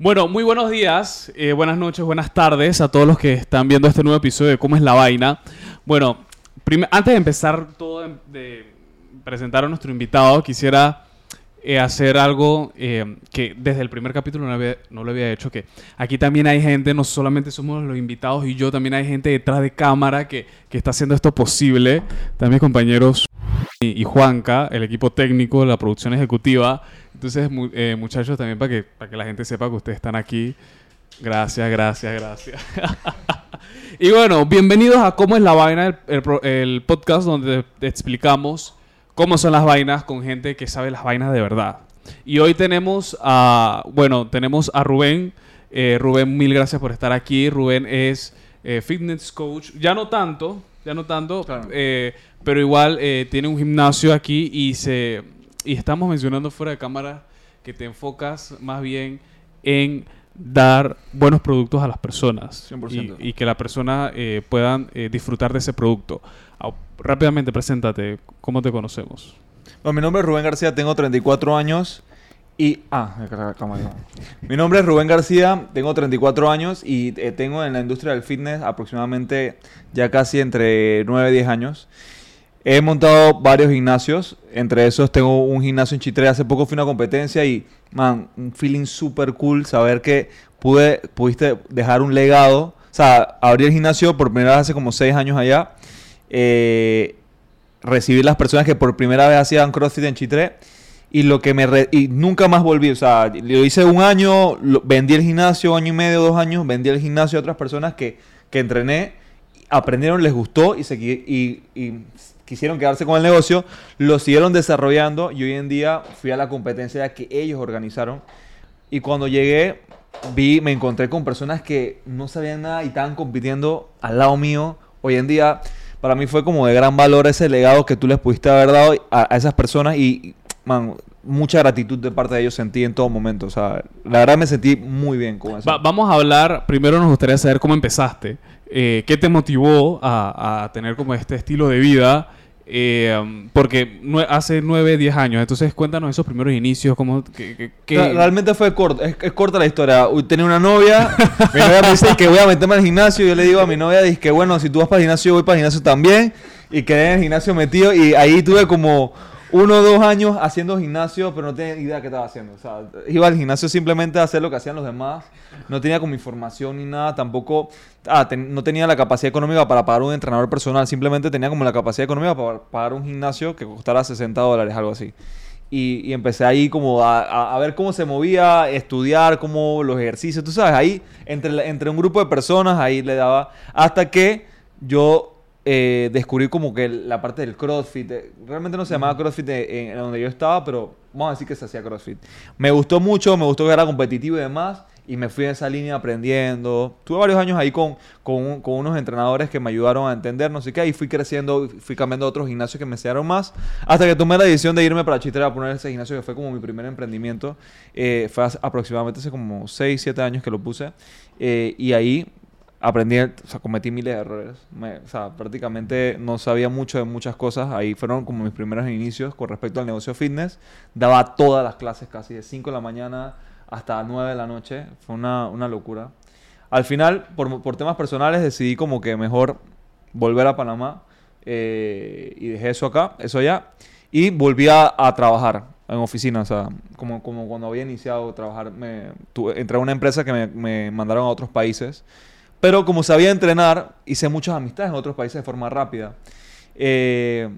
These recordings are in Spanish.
Bueno, muy buenos días, eh, buenas noches, buenas tardes a todos los que están viendo este nuevo episodio de Cómo es la vaina. Bueno, antes de empezar todo, de, de, presentar a nuestro invitado, quisiera eh, hacer algo eh, que desde el primer capítulo no, había, no, lo había hecho, que aquí también hay gente, no solamente somos los invitados y yo, también hay gente detrás de cámara que, que está haciendo esto posible. También compañeros y, y Juanca, el equipo técnico, la producción ejecutiva. Entonces, eh, muchachos, también para que, para que la gente sepa que ustedes están aquí. Gracias, gracias, gracias. y bueno, bienvenidos a Cómo es la vaina, el, el, podcast donde te explicamos cómo son las vainas con gente que sabe las vainas de verdad. Y hoy tenemos a, bueno, tenemos a Rubén. Eh, Rubén, mil gracias por estar aquí. Rubén es eh, fitness coach, ya no tanto, ya no tanto, claro. eh, pero igual eh, tiene un gimnasio aquí y se y estamos mencionando fuera de cámara que te enfocas más bien en dar buenos productos a las personas 100%. Y, y que la persona eh, puedan eh, disfrutar de ese producto. Ah, rápidamente, preséntate. ¿Cómo te conocemos? Bueno, mi nombre es Rubén García, tengo 34 años y... Ah, mi nombre es Rubén García, tengo 34 años y eh, tengo en la industria del fitness aproximadamente ya casi entre 9 y 10 años. He montado varios gimnasios, entre esos tengo un gimnasio en Chitre. Hace poco fui a una competencia y, man, un feeling súper cool saber que pude, pudiste dejar un legado. O sea, abrí el gimnasio por primera vez hace como 6 años allá. Eh, recibir las personas que por primera vez hacían CrossFit en Chitre. Y lo que me re y nunca más volví, o sea, lo hice un año, lo, vendí el gimnasio, año y medio, dos años, vendí el gimnasio a otras personas que, que entrené, aprendieron, les gustó y, se, y, y quisieron quedarse con el negocio, lo siguieron desarrollando y hoy en día fui a la competencia que ellos organizaron. Y cuando llegué, vi, me encontré con personas que no sabían nada y estaban compitiendo al lado mío. Hoy en día, para mí fue como de gran valor ese legado que tú les pudiste haber dado a, a esas personas y, man, mucha gratitud de parte de ellos sentí en todo momento. O sea, la verdad me sentí muy bien con eso. Va, vamos a hablar, primero nos gustaría saber cómo empezaste. Eh, ¿Qué te motivó a, a, tener como este estilo de vida? Eh, porque nue hace 9, 10 años. Entonces, cuéntanos esos primeros inicios. Cómo, que, que, que... Realmente fue corto. Es, es, corta la historia. Tenía una novia. mi novia me dice que voy a meterme al gimnasio. Yo le digo a mi novia, dice que bueno, si tú vas para el gimnasio, yo voy para el gimnasio también. Y quedé en el gimnasio metido. Y ahí tuve como uno o dos años haciendo gimnasio, pero no tenía idea qué estaba haciendo. O sea, iba al gimnasio simplemente a hacer lo que hacían los demás. No tenía como información ni nada. Tampoco ah, no tenía la capacidad económica para pagar un entrenador personal. Simplemente tenía como la capacidad económica para pagar un gimnasio que costara 60 dólares, algo así. Y, y empecé ahí como a, a, a, ver cómo se movía, estudiar cómo los ejercicios. Tú sabes, ahí entre, entre un grupo de personas, ahí le daba. Hasta que yo eh, descubrí como que la parte del CrossFit. Eh, realmente no se llamaba CrossFit en, en, donde yo estaba, pero vamos a decir que se hacía CrossFit. Me gustó mucho, me gustó que era competitivo y demás. Y me fui en esa línea aprendiendo. Tuve varios años ahí con, con, con, unos entrenadores que me ayudaron a entender, no sé qué. Y fui creciendo, fui cambiando a otros gimnasios que me enseñaron más. Hasta que tomé la decisión de irme para Chitre a poner ese gimnasio que fue como mi primer emprendimiento. Eh, fue hace, aproximadamente hace como 6, 7 años que lo puse. Eh, y ahí aprendí, o sea, cometí miles de errores. Me, o sea, prácticamente no sabía mucho de muchas cosas. Ahí fueron como mis primeros inicios con respecto al negocio fitness. Daba todas las clases casi de 5 de la mañana hasta 9 de la noche. Fue una, una locura. Al final, por, por, temas personales, decidí como que mejor volver a Panamá eh, y dejé eso acá, eso allá. Y volví a, a trabajar en oficina, o sea, como, como cuando había iniciado a trabajar, me, tuve, entré a una empresa que me, me mandaron a otros países. Pero como sabía entrenar, hice muchas amistades en otros países de forma rápida. Eh,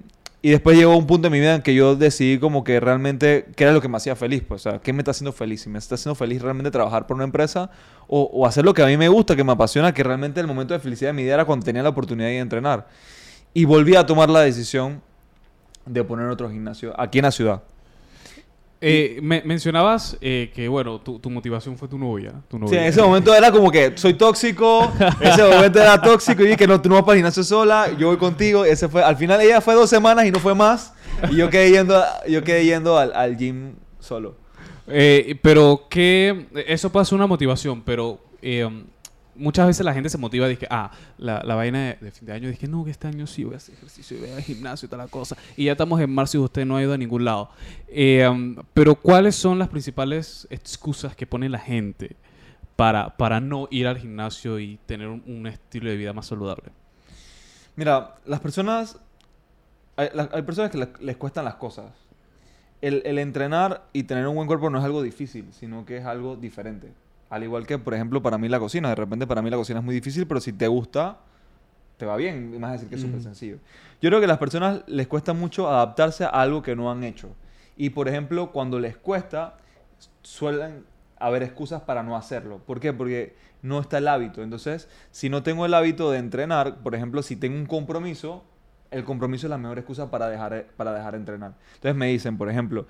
y después llegó un punto en mi vida en que yo decidí como que realmente qué era lo que me hacía feliz. Pues, o sea, ¿qué me está haciendo feliz? Si me está haciendo feliz realmente trabajar por una empresa o, o, hacer lo que a mí me gusta, que me apasiona, que realmente el momento de felicidad de mi vida era cuando tenía la oportunidad de entrenar. Y volví a tomar la decisión de poner otro gimnasio aquí en la ciudad. Eh, me mencionabas eh, que, bueno, tu, tu, motivación fue tu novia, tu novia. Sí, en ese momento era como que soy tóxico, en ese momento era tóxico y dije que no, tú no vas para el gimnasio sola, yo voy contigo. Ese fue, al final ella fue dos semanas y no fue más. Y yo quedé yendo, yo quedé yendo al, al gym solo. Eh, pero que eso pasa una motivación, pero muchas veces la gente se motiva y dice, ah, la, la vaina de, de, fin de año, dije, no, que este año sí voy a hacer ejercicio, voy al gimnasio y toda la cosa. Y ya estamos en marzo y usted no ha ido a ningún lado. Eh, um, pero ¿cuáles son las principales excusas que pone la gente para, para no ir al gimnasio y tener un, estilo de vida más saludable? Mira, las personas. Hay, personas que les, cuestan las cosas. El entrenar y tener un buen cuerpo no es algo difícil, sino que es algo diferente. Al igual que, por ejemplo, para mí la cocina. De repente, para mí la cocina es muy difícil, pero si te gusta, te va bien. Y a decir que es súper Ujú. sencillo. Yo creo que a las personas les cuesta mucho adaptarse a algo que no han hecho. Y, por ejemplo, cuando les cuesta, suelen haber excusas para no hacerlo. ¿Por qué? Porque no está el hábito. Entonces, si no tengo el hábito de entrenar, por ejemplo, si tengo un compromiso, el compromiso es la mejor excusa para dejar, para dejar de entrenar. Entonces me dicen, por ejemplo,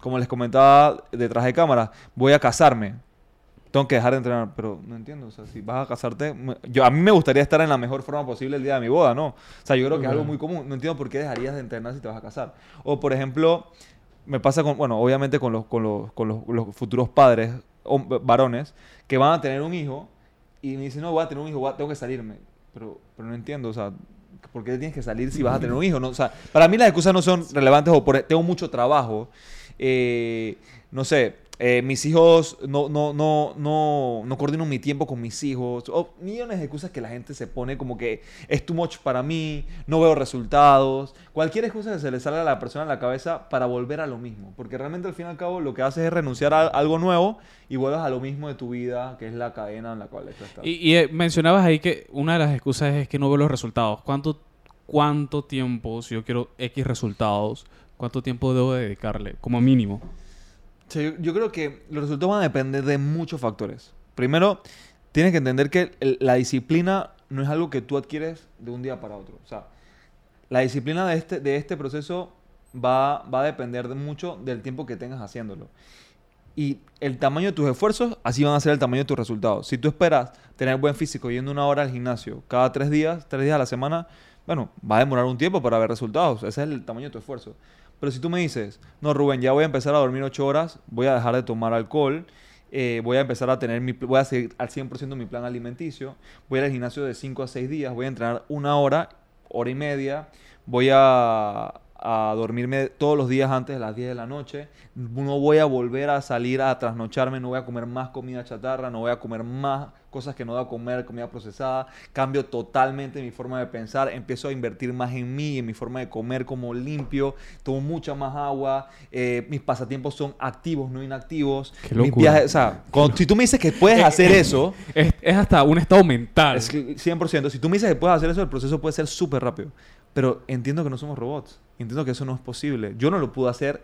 como les comentaba detrás de cámara, voy a casarme. Tengo que dejar de entrenar, pero no entiendo, o sea, si vas a casarte, yo a mí me gustaría estar en la mejor forma posible el día de mi boda, ¿no? O sea, yo creo que es algo muy común, no entiendo por qué dejarías de entrenar si te vas a casar. O por ejemplo, me pasa con, bueno, obviamente con los, con los, con los, los futuros padres, hom- varones, que van a tener un hijo y me dicen, no, voy a tener un hijo, voy a- tengo que salirme. Pero, pero no entiendo, o sea, ¿por qué tienes que salir si vas a tener un hijo? No, o sea, para mí las excusas no son relevantes o por, tengo mucho trabajo. eh, no sé, eh, mis hijos, no, no, no, no, no coordino mi tiempo con mis hijos. Millones de excusas que la gente se pone como que es too much para mí, no veo resultados. Cualquier excusa que se le salga a la persona en la cabeza para volver a lo mismo. Porque realmente al fin y al cabo lo que haces es renunciar a algo nuevo y vuelves a lo mismo de tu vida, que es la cadena en la cual estás. Y, y, eh, mencionabas ahí que una de las excusas es que no veo los resultados. ¿Cuánto, ¿Cuánto tiempo, si yo quiero X resultados, cuánto tiempo debo dedicarle como mínimo? Yo, yo creo que los resultados van a depender de muchos factores. Primero, tienes que entender que el- la disciplina no es algo que tú adquieres de un día para otro. O sea, la disciplina de este, de este proceso va, va a depender de mucho del tiempo que tengas haciéndolo. Y el tamaño de tus esfuerzos, así van a ser el tamaño de tus resultados. Si tú esperas tener buen físico yendo una hora al gimnasio cada tres días, tres días a la semana, bueno, va a demorar un tiempo para ver resultados. Ese es el tamaño de tu esfuerzo. Pero si tú me dices, no, Rubén, ya voy a empezar a dormir ocho horas, voy a dejar de tomar alcohol, eh, voy a empezar a tener mi, voy a seguir al 100% mi plan alimenticio, voy al gimnasio de 5 a 6 días, voy a entrenar una hora, hora y media, voy a, a dormirme todos los días antes de las 10 de la noche, no voy a volver a salir a trasnocharme, no voy a comer más comida chatarra, no voy a comer más cosas que no a comer, comida procesada, cambio totalmente mi forma de pensar, empiezo a invertir más en mí, en mi forma de comer como limpio, tomo mucha más agua, eh, mis pasatiempos son activos, no inactivos, Qué mis viajes, o sea, cuando- si tú me dices que puedes Eh, hacer eh, eso, Es, es hasta un estado mental. es que 100%. Si tú me dices que puedes hacer eso, el proceso puede ser súper rápido. Pero entiendo que no somos robots. Entiendo que eso no es posible. Yo no lo pude hacer.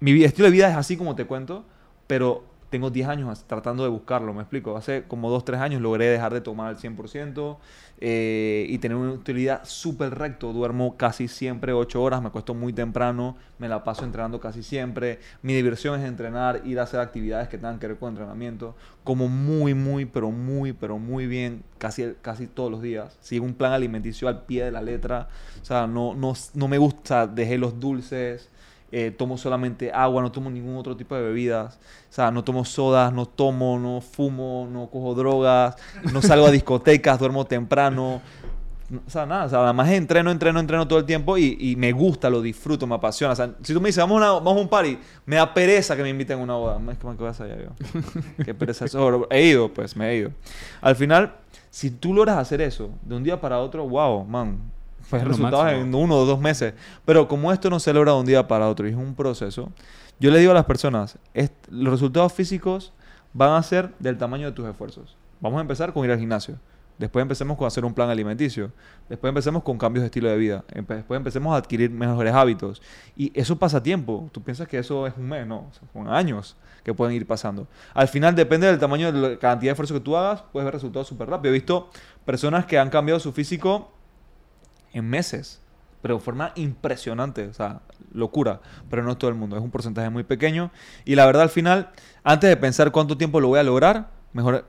Mi estilo de vida es así como te cuento, pero tengo 10 años tratando de buscarlo, me explico. Hace como 2, 3 años logré dejar de tomar al 100% eh, y tener una utilidad súper recto. Duermo casi siempre 8 horas, me acuesto muy temprano, me la paso entrenando casi siempre. Mi diversión es entrenar, ir a hacer actividades que tengan que ver con entrenamiento. Como muy, muy, pero muy, pero muy bien casi, casi todos los días. Sigo un plan alimenticio al pie de la letra. O sea, no, no, no me gusta, dejé los dulces. Eh, tomo solamente agua, no tomo ningún otro tipo de bebidas. O sea, no tomo sodas, no tomo, no fumo, no cojo drogas, no salgo a discotecas, duermo temprano. No, O sea, nada, o sea, además entreno, entreno, entreno todo el tiempo y, y me gusta, lo disfruto, me apasiona. O sea, si tú me dices, vamos a, una- vamos a un party, me da pereza que me inviten a una boda. Es que, man, ¿qué vas allá yo? Qué pereza eso. He ido, pues, me he ido. Al final, si tú logras hacer eso de un día para otro, wow, man. Lo resultados máximo. en uno o dos meses. Pero como esto no se logra de un día para otro y es un proceso, yo le digo a las personas, los resultados físicos van a ser del tamaño de tus esfuerzos. Vamos a empezar con ir al gimnasio. Después empecemos con hacer un plan alimenticio. Después empecemos con cambios de estilo de vida. Empe- Después empecemos a adquirir mejores hábitos. Y eso pasa tiempo. Tú piensas que eso es un mes, no. O sea, son años que pueden ir pasando. Al final, depende del tamaño de la cantidad de esfuerzo que tú hagas, puedes ver resultados súper rápido. He visto personas que han cambiado su físico en meses, pero de forma impresionante, o sea, locura, pero no es todo el mundo, es un porcentaje muy pequeño y la verdad al final, antes de pensar cuánto tiempo lo voy a lograr, mejor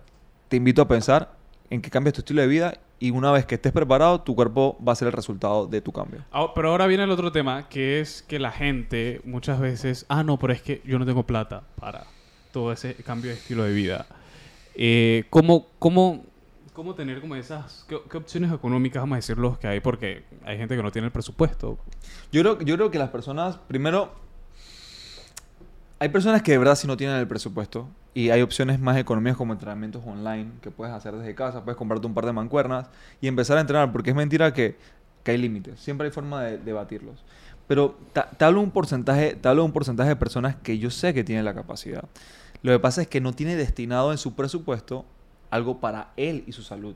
te invito a pensar en que cambies tu estilo de vida y una vez que estés preparado, tu cuerpo va a ser el resultado de tu cambio. Ah, Pero ahora viene el otro tema, que es que la gente muchas veces, ah, no, pero es que yo no tengo plata para todo ese cambio de estilo de vida. Eh, ¿cómo, cómo, ¿Cómo tener como esas, qué, opciones económicas, vamos a decir, los que hay? Porque hay gente que no tiene el presupuesto. Yo creo, yo creo que las personas, primero, hay personas que de verdad si no tienen el presupuesto y hay opciones más económicas como entrenamientos online que puedes hacer desde casa, puedes comprarte un par de mancuernas y empezar a entrenar, porque es mentira que, que hay límites, siempre hay forma de, de batirlos. Pero te, hablo un porcentaje, te hablo un porcentaje de personas que yo sé que tienen la capacidad. Lo que pasa es que no tiene destinado en su presupuesto algo para él y su salud.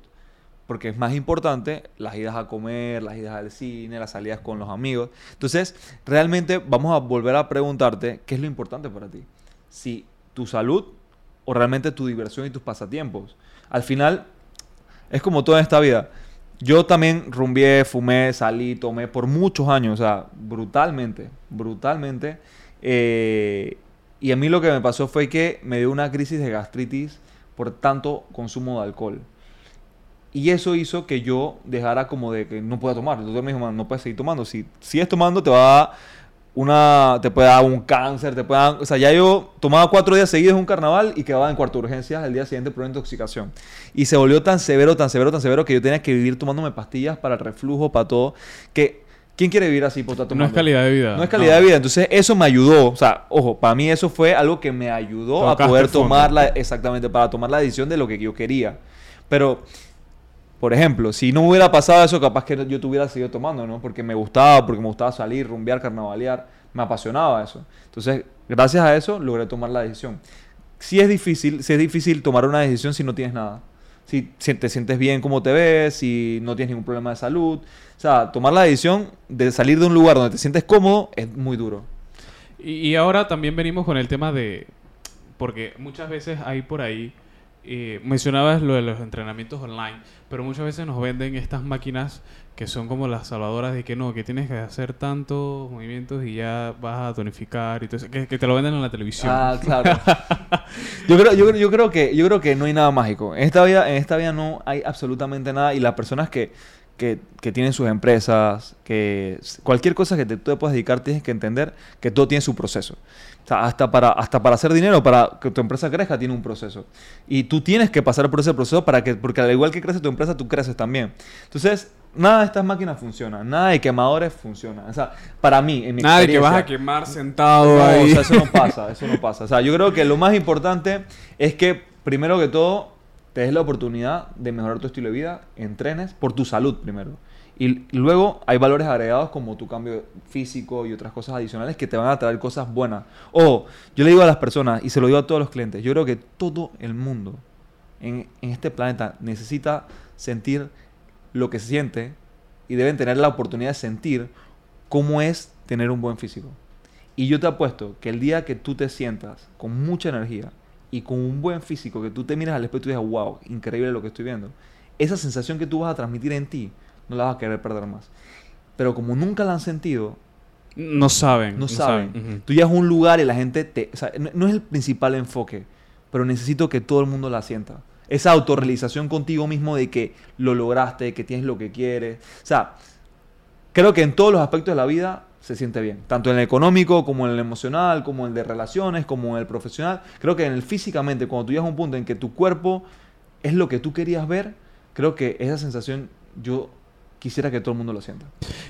Porque es más importante las idas a comer, las idas al cine, las salidas con los amigos. Entonces, realmente vamos a volver a preguntarte qué es lo importante para ti. Si tu salud o realmente tu diversión y tus pasatiempos. Al final, es como toda esta vida. Yo también rumbié, fumé, salí, tomé por muchos años, o sea, brutalmente, brutalmente. Eh, y a mí lo que me pasó fue que me dio una crisis de gastritis por tanto consumo de alcohol. Y eso hizo que yo dejara como de que no pueda tomar. El doctor me dijo, "Man, no puedes seguir tomando. Si sigues tomando, te va a una, te puede dar un cáncer, te puede dar- o sea, ya yo tomaba cuatro días seguidos un carnaval y quedaba en cuarto de urgencias el día siguiente por una intoxicación. Y se volvió tan severo, tan severo, tan severo que yo tenía que vivir tomándome pastillas para el reflujo, para todo, que ¿quién quiere vivir así por estar No es calidad de vida. No es calidad de vida. Entonces, eso me ayudó. O sea, ojo, para mí eso fue algo que me ayudó Tocaste a poder el fondo. tomar la, exactamente, para tomar la decisión de lo que yo quería. Pero, por ejemplo, si no hubiera pasado eso, capaz que yo tuviera seguido tomando, ¿no? Porque me gustaba, porque me gustaba salir, rumbear, carnavalear. Me apasionaba eso. Entonces, gracias a eso, logré tomar la decisión. Si es difícil, si es difícil tomar una decisión si no tienes nada. Si, te sientes bien como te ves, si no tienes ningún problema de salud. O sea, tomar la decisión de salir de un lugar donde te sientes cómodo es muy duro. Y ahora también venimos con el tema de... Porque muchas veces hay por ahí... eh, mencionabas lo de los entrenamientos online, pero muchas veces nos venden estas máquinas que son como las salvadoras de que no, que tienes que hacer tantos movimientos y ya vas a tonificar y todo eso, que, que te lo venden en la televisión. Ah, claro. yo, creo, yo, creo- yo, creo que, yo creo que no hay nada mágico. En esta vida, en esta vida no hay absolutamente nada. Y las personas que, que, que tienen sus empresas, que cualquier cosa que te, tú te puedas dedicar, tienes que entender que todo tiene su proceso. O sea, hasta para, hasta para hacer dinero, para que tu empresa crezca, tiene un proceso. Y tú tienes que pasar por ese proceso para que, porque al igual que crece tu empresa, tú creces también. Entonces, nada de estas máquinas funciona. Nada de quemadores funciona. O sea, para mí, en mi Nada de que vas a experiencia- quemar sentado no, ahí. o sea, eso no pasa, eso no pasa. O sea, yo creo que lo más importante es que, primero que todo, te des la oportunidad de mejorar tu estilo de vida, entrenes por tu salud primero. Y luego hay valores agregados como tu cambio físico y otras cosas adicionales que te van a traer cosas buenas. O yo le digo a las personas y se lo digo a todos los clientes, yo creo que todo el mundo en, en este planeta necesita sentir lo que siente y deben tener la oportunidad de sentir cómo es tener un buen físico. Y yo te apuesto que el día que tú te sientas con mucha energía y con un buen físico, que tú te miras al espejo y digas, wow, increíble lo que estoy viendo, esa sensación que tú vas a transmitir en ti, no la vas a querer perder más. Pero como nunca la han sentido, No saben. no, saben. Ujú. Tú llegas a un lugar y la gente te... o sea, no, no es el principal enfoque, pero necesito que todo el mundo la sienta. Esa autorrealización contigo mismo de que lo lograste, que tienes lo que quieres. O sea, creo que en todos los aspectos de la vida se siente bien. Tanto en el económico, como en el emocional, como en el de relaciones, como en el profesional. Creo que en el físicamente, cuando tú llegas a un punto en que tu cuerpo es lo que tú querías ver, creo que esa sensación yo quisiera que todo el mundo lo sienta.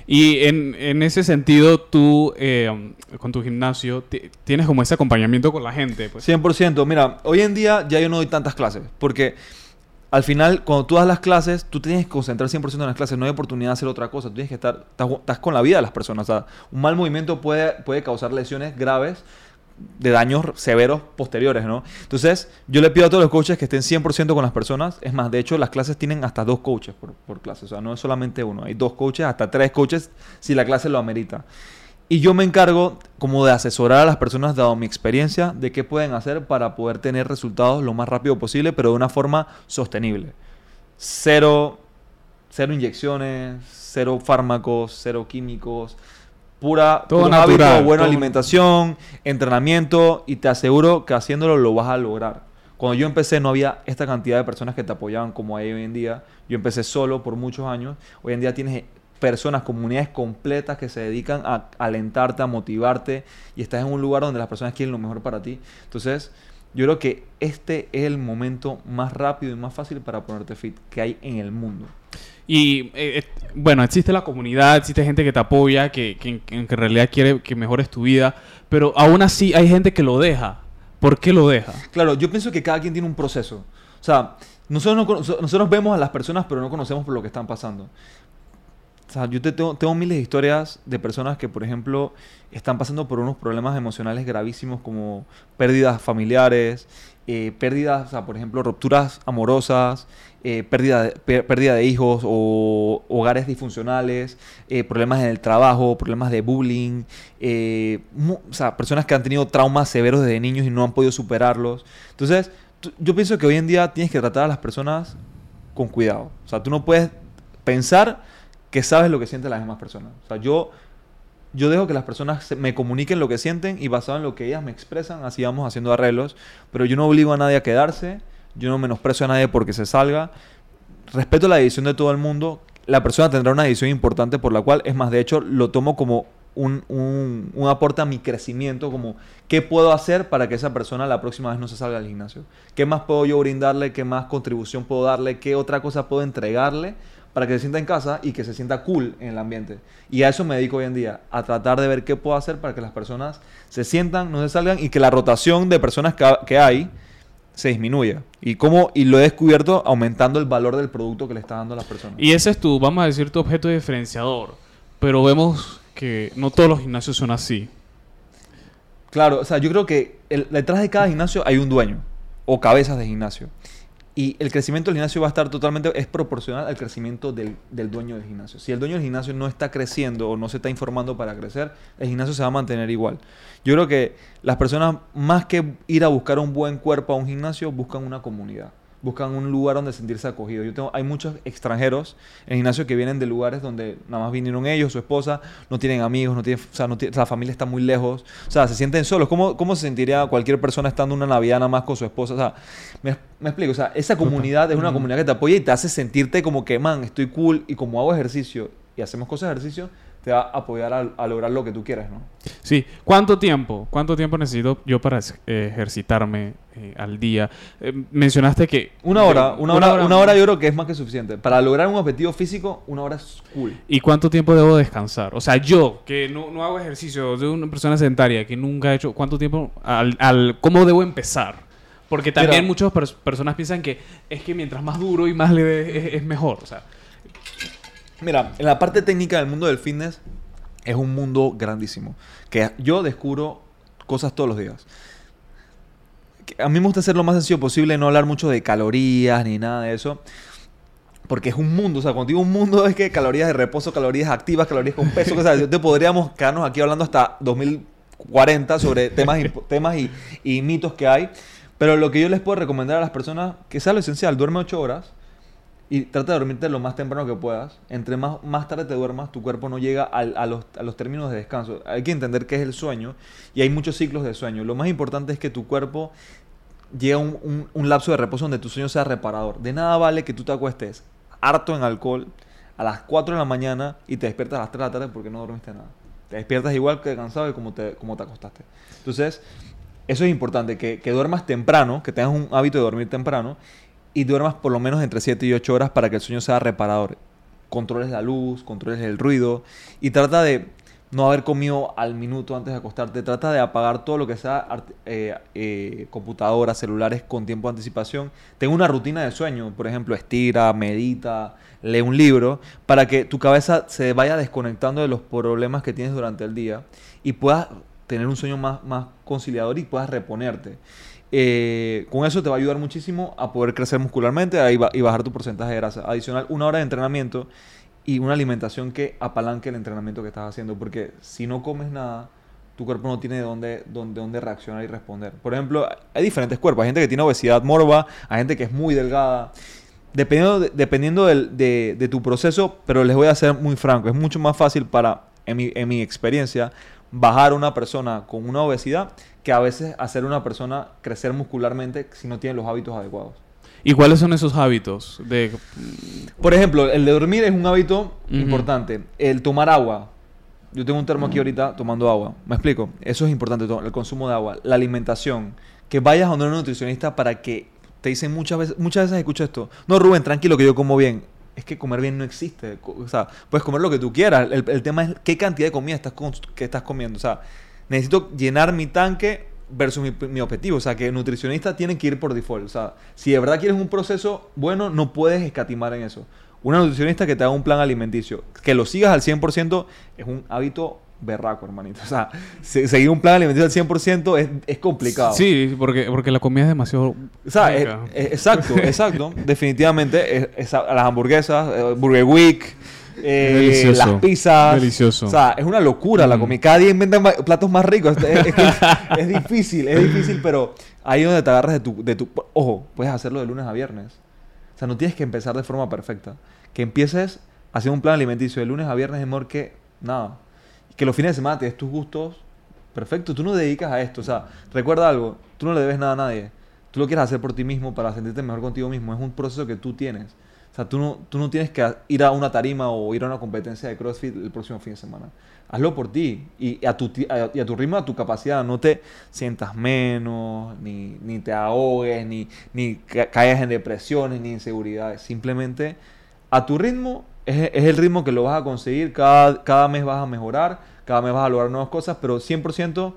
Y en, en ese sentido, tú eh, con tu gimnasio ti- tienes como ese acompañamiento con la gente. Pues. 100%. Mira, hoy en día ya yo no doy tantas clases. Porque al final, cuando tú das las clases, tú tienes que concentrar 100% en las clases. No hay oportunidad de hacer otra cosa. Tú tienes que estar... Estás, estás con la vida de las personas. O sea, un mal movimiento puede, puede causar lesiones graves de daños severos posteriores, ¿no? Entonces, yo le pido a todos los coaches que estén 100% con las personas. Es más, de hecho, las clases tienen hasta dos coaches por, por clase. O sea, no es solamente uno. Hay dos coaches, hasta tres coaches si la clase lo amerita. Y yo me encargo como de asesorar a las personas, dado mi experiencia, de qué pueden hacer para poder tener resultados lo más rápido posible, pero de una forma sostenible. Cero, cero inyecciones, cero fármacos, cero químicos, pura Todo natural, hábitos, buena todo- alimentación, entrenamiento, y te aseguro que haciéndolo lo vas a lograr. Cuando yo empecé no había esta cantidad de personas que te apoyaban como hay hoy en día. Yo empecé solo por muchos años. Hoy en día tienes personas, comunidades completas que se dedican a alentarte, a motivarte y estás en un lugar donde las personas quieren lo mejor para ti. Entonces, yo creo que este es el momento más rápido y más fácil para ponerte fit que hay en el mundo. Y eh, eh, bueno, existe la comunidad, existe gente que te apoya, que, que, que en realidad quiere que mejores tu vida, pero aún así hay gente que lo deja ¿por qué lo deja? Claro, yo pienso que cada quien tiene un proceso. O sea, nosotros, no nosotros vemos a las personas, pero no conocemos por lo que están pasando. Sea, yo te tengo, tengo miles de historias de personas que, por ejemplo, están pasando por unos problemas emocionales gravísimos como pérdidas familiares, eh, pérdidas, o sea, por ejemplo, rupturas amorosas, eh, pérdida, de, pérdida de hijos o hogares disfuncionales, eh, problemas en el trabajo, problemas de bullying, eh, o sea, personas que han tenido traumas severos desde niños y no han podido superarlos. Entonces, yo pienso que hoy en día tienes que tratar a las personas con cuidado. O sea, tú no puedes pensar sabes lo que sienten las demás personas. O sea, yo, yo dejo que las personas me comuniquen lo que sienten y basado en lo que ellas me expresan, así vamos haciendo arreglos. Pero yo no obligo a nadie a quedarse, yo no menosprecio a nadie porque se salga. Respeto la decisión de todo el mundo. La persona tendrá una decisión importante por la cual, es más, de hecho, lo tomo como un, un- un aporte a mi crecimiento, como qué puedo hacer para que esa persona la próxima vez no se salga del gimnasio. ¿Qué más puedo yo brindarle? ¿Qué más contribución puedo darle? ¿Qué otra cosa puedo entregarle para que se sienta en casa y que se sienta cool en el ambiente? Y a eso me dedico hoy en día, a tratar de ver qué puedo hacer para que las personas se sientan, no se salgan y que la rotación de personas que, hay se disminuya. Y, cómo, y lo he descubierto aumentando el valor del producto que le está dando a las personas. Y ese es tu, vamos a decir, tu objeto diferenciador. Pero vemos que no todos los gimnasios son así. Claro, o sea, yo creo que el- detrás de cada gimnasio hay un dueño o cabezas de gimnasio. Y el crecimiento del gimnasio va a estar totalmente, es proporcional al crecimiento del, del dueño del gimnasio. Si el dueño del gimnasio no está creciendo o no se está informando para crecer, el gimnasio se va a mantener igual. Yo creo que las personas, más que ir a buscar un buen cuerpo a un gimnasio, buscan una comunidad. Buscan un lugar donde sentirse acogidos. Yo tengo, hay muchos extranjeros en el gimnasio que vienen de lugares donde nada más vinieron ellos, su esposa, no tienen amigos, no tienen, o sea, no tiene- la familia está muy lejos, o sea, se sienten solos. ¿Cómo, ¿Cómo se sentiría cualquier persona estando una Navidad nada más con su esposa? O sea, me, me explico, o sea, esa comunidad es una comunidad que te apoya y te hace sentirte como que, man, estoy cool y como hago ejercicio y hacemos cosas de ejercicio, te va a apoyar a, a lograr lo que tú quieres, ¿no? Sí. ¿Cuánto tiempo? ¿Cuánto tiempo necesito yo para eh, ejercitarme eh, al día? Eh, mencionaste que... Una hora, una, hora, una hora yo creo que es más que suficiente. Para lograr un objetivo físico, una hora es cool. ¿Y cuánto tiempo debo descansar? O sea, yo, que no, no hago ejercicio, soy una persona sedentaria, que nunca he hecho... ¿Cuánto tiempo? Al, al- ¿Cómo debo empezar? Porque también Mira. muchas pers- personas piensan que es que mientras más duro y más leve es, es mejor. O sea, Mira, en la parte técnica del mundo del fitness es un mundo grandísimo. Que yo descubro cosas todos los días. Que A mí me gusta hacer lo más sencillo posible, no hablar mucho de calorías ni nada de eso. Porque es un mundo, o sea, cuando un mundo es que calorías de reposo, calorías activas, calorías con peso, o sea, yo te podríamos quedarnos aquí hablando hasta 2040 sobre temas, impo- temas y, y mitos que hay. Pero lo que yo les puedo recomendar a las personas, que sea lo esencial, duerme 8 horas, y trata de dormirte lo más temprano que puedas. Entre más, más tarde te duermas, tu cuerpo no llega a, los, a los términos de descanso. Hay que entender qué es el sueño y hay muchos ciclos de sueño. Lo más importante es que tu cuerpo llegue a un, un- lapso de reposo donde tu sueño sea reparador. De nada vale que tú te acuestes harto en alcohol a las 4 de la mañana y te despiertas a las 3 de la tarde porque no dormiste nada. Te despiertas igual que cansado que como te, como te acostaste. Entonces, eso es importante, que, que duermas temprano, que tengas un hábito de dormir temprano y duermas por lo menos entre 7 y 8 horas para que el sueño sea reparador. Controles la luz, controles el ruido y trata de no haber comido al minuto antes de acostarte. Trata de apagar todo lo que sea eh, eh, computadoras, celulares con tiempo de anticipación. Ten una rutina de sueño, por ejemplo, estira, medita, lee un libro, para que tu cabeza se vaya desconectando de los problemas que tienes durante el día y puedas tener un sueño más conciliador y puedas reponerte. Eh, con eso te va a ayudar muchísimo a poder crecer muscularmente y, ba- y bajar tu porcentaje de grasa. Adicional, una hora de entrenamiento y una alimentación que apalanque el entrenamiento que estás haciendo. Porque si no comes nada, tu cuerpo no tiene de dónde, dónde, dónde reaccionar y responder. Por ejemplo, hay diferentes cuerpos. Hay gente que tiene obesidad morba, hay gente que es muy delgada. Dependiendo, de, dependiendo del- de, tu proceso, pero les voy a ser muy franco, es mucho más fácil para, en mi, en mi experiencia, bajar una persona con una obesidad que a veces hacer una persona crecer muscularmente si no tiene los hábitos adecuados. ¿y cuáles son esos hábitos? De, Por ejemplo, el de dormir es un hábito importante. El tomar agua. Yo tengo un termo aquí ahorita tomando agua. ¿Me explico? Eso es importante, el consumo de agua. La alimentación. Que vayas a un nutricionista para que te dicen muchas veces, muchas veces escucho esto. No, Rubén, tranquilo que yo como bien. Es que comer bien no existe. O sea, puedes comer lo que tú quieras. El, el tema es qué cantidad de comida estás, que estás comiendo. O sea, necesito llenar mi tanque versus mi, mi objetivo. O sea, que nutricionista tiene que ir por default. O sea, si de verdad quieres un proceso bueno, no puedes escatimar en eso. Una nutricionista que te haga un plan alimenticio, que lo sigas al 100% es un hábito berraco, hermanito. O sea, se- seguir un plan alimenticio al 100% es, es complicado. Sí, porque, porque la comida es demasiado... O sea, es- rica. es- exacto, exacto. Definitivamente, las hamburguesas, eh, Burger Week, eh, Delicioso. las pizzas. Delicioso. O sea, es una locura la Mm. comida. Cada día inventan platos más ricos. Es, es que es difícil, es difícil, pero ahí es donde te agarras de tu, de tu... Ojo, puedes hacerlo de lunes a viernes. O sea, no tienes que empezar de forma perfecta. Que empieces haciendo un plan alimenticio de lunes a viernes es mejor que nada. Que los fines de semana te des tus gustos. Perfecto, tú no dedicas a esto. O sea, recuerda algo, tú no le debes nada a nadie. Tú lo quieres hacer por ti mismo para sentirte mejor contigo mismo. Es un proceso que tú tienes. Sea, tú no, tú no tienes que ir a una tarima o ir a una competencia de CrossFit el próximo fin de semana. Hazlo por ti y a tu, a- y a tu ritmo, a tu capacidad. No te sientas menos, ni, ni te ahogues, ni, ni ca- caigas en depresiones, ni inseguridades. Simplemente a tu ritmo es, es el ritmo que lo vas a conseguir. Cada, cada mes vas a mejorar, cada mes vas a lograr nuevas cosas, pero 100%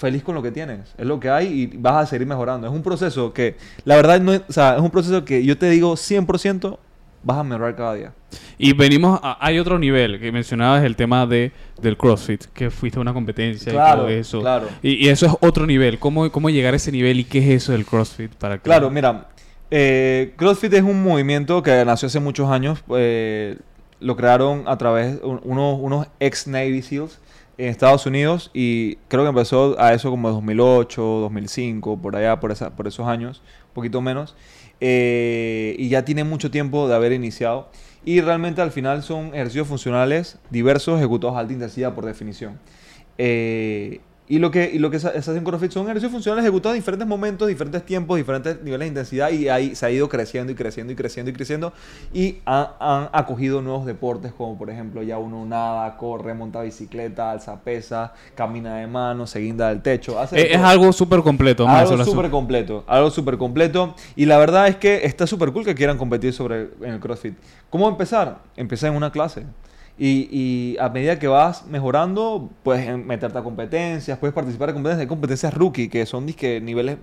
feliz con lo que tienes. Es lo que hay y vas a seguir mejorando. Es un proceso que, la verdad, no es, o sea, es un proceso que yo te digo 100% vas a mejorar cada día. Y venimos a, hay otro nivel que mencionabas el tema de del CrossFit, que fuiste a una competencia y todo eso. claro. Y, y eso es otro nivel. ¿Cómo, ¿Cómo llegar a ese nivel y qué es eso del CrossFit? Para que- Claro, mira, eh, CrossFit es un movimiento que nació hace muchos años. eh, lo crearon a través de un- unos, unos ex Navy SEALs en Estados Unidos y creo que empezó a eso como 2008, 2005, por allá, por, esa, por esos años, un poquito menos. eh, y ya tiene mucho tiempo de haber iniciado. Y realmente al final son ejercicios funcionales diversos ejecutados a alta intensidad por definición. Eh, y lo que, y lo que hace en CrossFit son ejercicios funcionales ejecutados en diferentes momentos, diferentes tiempos, diferentes niveles de intensidad y ahí se ha ido creciendo y creciendo y creciendo y creciendo y ha- han acogido nuevos deportes como por ejemplo ya uno nada, corre, monta bicicleta, alza pesa, camina de mano, se guinda del techo. hace es, todo. algo súper completo. Algo súper completo, algo súper completo. Y la verdad es que está súper cool que quieran competir sobre en el CrossFit. ¿Cómo empezar? Empezar en una clase. Y, y a medida que vas mejorando, puedes meterte a competencias, puedes participar en competencias. Hay competencias rookie, que son disque, niveles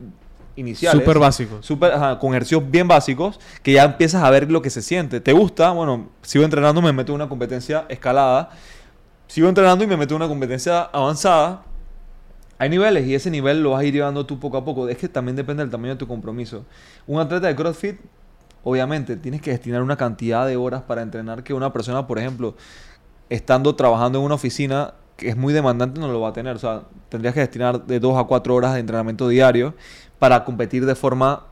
iniciales. Súper básicos. Súper, ajá, con ejercicios bien básicos, que ya empiezas a ver lo que se siente. ¿Te gusta? Bueno, sigo entrenando, me meto en una competencia escalada. Sigo entrenando y me meto en una competencia avanzada. Hay niveles y ese nivel lo vas a ir llevando tú poco a poco. Es que también depende del tamaño de tu compromiso. Un atleta de CrossFit, obviamente, tienes que destinar una cantidad de horas para entrenar que una persona, por ejemplo, estando trabajando en una oficina que es muy demandante, no lo va a tener. O sea, tendrías que destinar de 2 a 4 horas de entrenamiento diario para competir de forma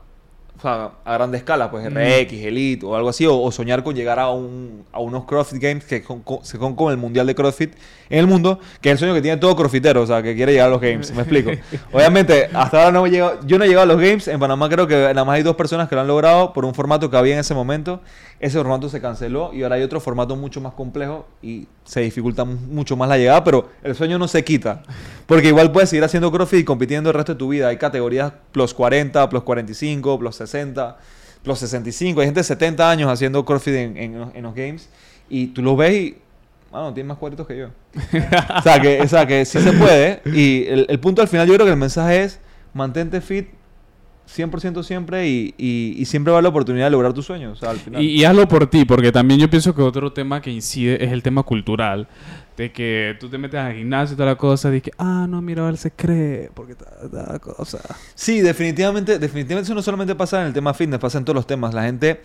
o sea, a grande escala, pues RX, Elite o algo así, o, o soñar con llegar a, un, a unos CrossFit Games que con- con- se son como el mundial de CrossFit en el mundo, que es el sueño que tiene todo crossfitero, o sea, que quiere llegar a los Games, me explico. Obviamente, hasta ahora no he llegado, yo no he llegado a los Games, en Panamá creo que nada más hay dos personas que lo han logrado por un formato que había en ese momento, ese formato se canceló y ahora hay otro formato mucho más complejo y se dificulta mu- mucho más la llegada, pero el sueño no se quita, porque igual puedes seguir haciendo CrossFit y compitiendo el resto de tu vida, hay categorías plus 40, plus 45, plus 60, plus 65, hay gente de 70 años haciendo CrossFit en, en los- en los Games y tú los ves y, bueno, tienen más cuadritos que yo. o, sea, que, o sea, que sí se puede. Y el, el punto al final, yo creo que el mensaje es: mantente fit 100% siempre y, y, y siempre va la oportunidad de lograr tus sueños. O sea, al final. Y, y hazlo por ti, porque también yo pienso que otro tema que incide es el tema cultural. De que tú te metes al gimnasio y toda la cosa, y que, ah, no, mira, él se cree, porque tal cosa. Sí, definitivamente, definitivamente eso no solamente pasa en el tema fitness, pasa en todos los temas. La gente,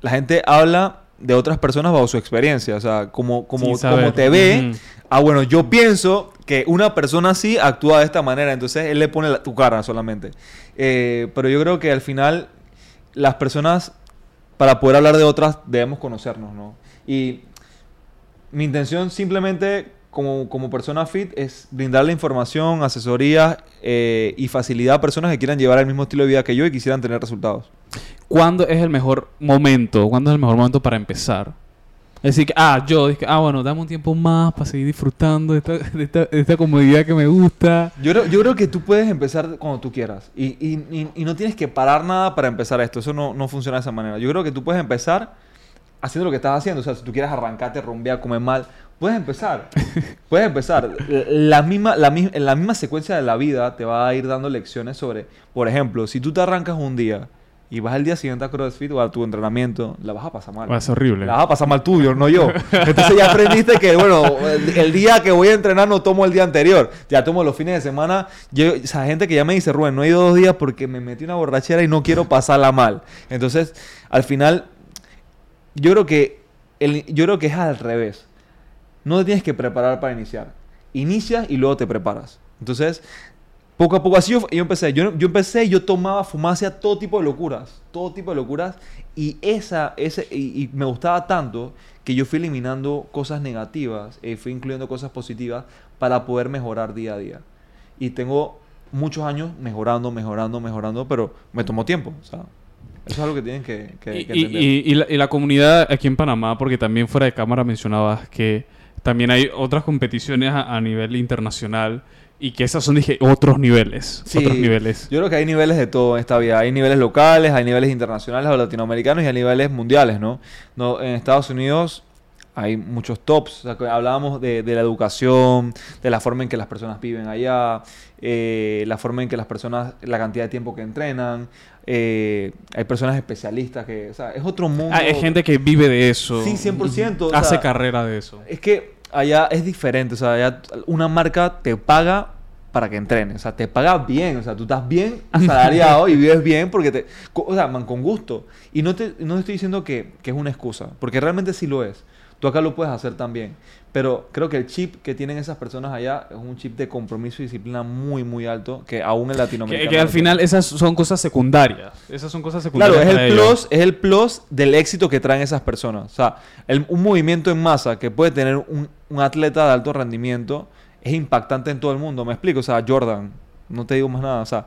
la gente habla de otras personas bajo su experiencia. O sea, como, como, como te ve. Ah, bueno, yo pienso que una persona así actúa de esta manera, entonces él le pone la- tu cara solamente. Eh, pero yo creo que al final las personas, para poder hablar de otras, debemos conocernos, ¿no? Y mi intención simplemente como, como persona fit es brindarle información, asesoría eh, y facilidad a personas que quieran llevar el mismo estilo de vida que yo y quisieran tener resultados. ¿Cuándo es el mejor momento? ¿Cuándo es el mejor momento para empezar? Es decir, ah, yo dije, ah, bueno, dame un tiempo más para seguir disfrutando de esta, de esta, de esta comodidad que me gusta. Yo creo, yo creo que tú puedes empezar cuando tú quieras. Y, y- y- y no tienes que parar nada para empezar esto. Eso no, no funciona de esa manera. Yo creo que tú puedes empezar haciendo lo que estás haciendo. O sea, si tú quieres arrancarte, rumbear, comer mal, puedes empezar. puedes empezar. La misma, la, en la misma secuencia de la vida te va a ir dando lecciones sobre, por ejemplo, si tú te arrancas un día y vas al día siguiente a CrossFit o a tu entrenamiento, la vas a pasar mal. Va a ser horrible. La vas a pasar mal tú, yo, no yo. Entonces ya aprendiste que, bueno, el, el día que voy a entrenar no tomo el día anterior. Ya tomo los fines de semana. Yo, o sea, gente que ya me dice, Rubén, no he ido dos días porque me metí una borrachera y no quiero pasarla mal. Entonces, al final, yo creo que, el, yo creo que es al revés. No te tienes que preparar para iniciar. Inicias y luego te preparas. Entonces, poco a poco así yo, empecé. Yo, yo empecé, yo tomaba, fumaba, hacía todo tipo de locuras. Todo tipo de locuras. Y, esa, ese, y, me gustaba tanto que yo fui eliminando cosas negativas y fui incluyendo cosas positivas para poder mejorar día a día. Y tengo muchos años mejorando, mejorando, mejorando, pero me tomó tiempo. O sea, eso es algo que tienen que, que- Y, que entender. y- y la, y la comunidad aquí en Panamá, porque también fuera de cámara mencionabas que también hay otras competiciones a, a nivel internacional y que esas son, dije, otros niveles. Sí, otros niveles. Yo creo que hay niveles de todo en esta vida. Hay niveles locales, hay niveles internacionales o latinoamericanos y hay niveles mundiales, ¿no? no en Estados Unidos hay muchos tops. O sea, que hablábamos de, de la educación, de la forma en que las personas viven allá, eh, la forma en que las personas, la cantidad de tiempo que entrenan. Eh, hay personas especialistas que, o sea, es otro mundo. Ah, hay gente que vive de eso. Sí, 100%, o Hace carrera de eso. Es que allá es diferente, o sea, allá una marca te paga para que entrenes, o sea, te paga bien, o sea, tú estás bien asalariado y vives bien porque te, o sea, man, con gusto. Y no te, no te estoy diciendo que, que es una excusa, porque realmente sí lo es. Tú acá lo puedes hacer también, pero creo que el chip que tienen esas personas allá es un chip de compromiso y disciplina muy, muy alto, que aún en Que, Latinoamérica... que no al final esas son cosas secundarias. Esas son cosas Claro, secundarias. es para el ellos. plus, es el plus del éxito que traen esas personas. O sea, el- un movimiento en masa que puede tener un, un atleta de alto rendimiento es impactante en todo el mundo. Me explico, o sea, Jordan, no te digo más nada. O sea,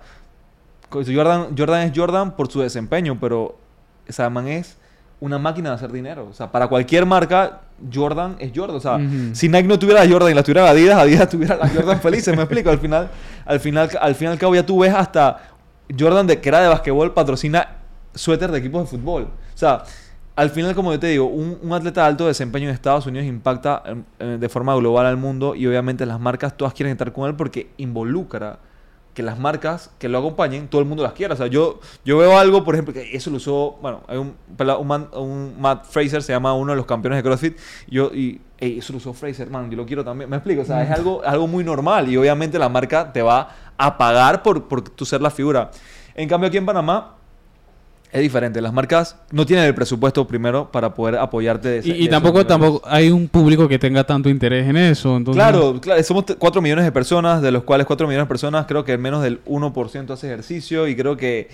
Jordan, Jordan es Jordan por su desempeño, pero esa man es una máquina de hacer dinero. O sea, para cualquier marca, Jordan es Jordan. O sea, si Nike no tuviera la Jordan y la tuviera Adidas, Adidas tuviera la Jordan felices. Me explico, al final, al final, al fin y al cabo ya tú ves hasta Jordan de que era de basquetbol patrocina suéter de equipos de fútbol. O sea, al final, como yo te digo, un, un atleta de alto desempeño en Estados Unidos impacta eh, eh, de forma global al mundo y obviamente las marcas todas quieren estar con él porque involucra que las marcas que lo acompañen, todo el mundo las quiera. O sea, yo, yo veo algo, por ejemplo, que eso lo usó, bueno, hay un, un, man- un Matt Fraser, se llama uno de los campeones de CrossFit, y yo, y ey, eso lo usó Fraser, man, yo lo quiero también. Me explico, o sea, es algo, algo muy normal y obviamente la marca te va a pagar por, por tú ser la figura. En cambio, aquí en Panamá es diferente. Las marcas no tienen el presupuesto primero para poder apoyarte de ese- Y, y tampoco, tampoco hay un público que tenga tanto interés en eso. Entonces, Claro, claro, somos 4 millones de personas, de los cuales 4 millones de personas creo que menos del 1% hace ejercicio y creo que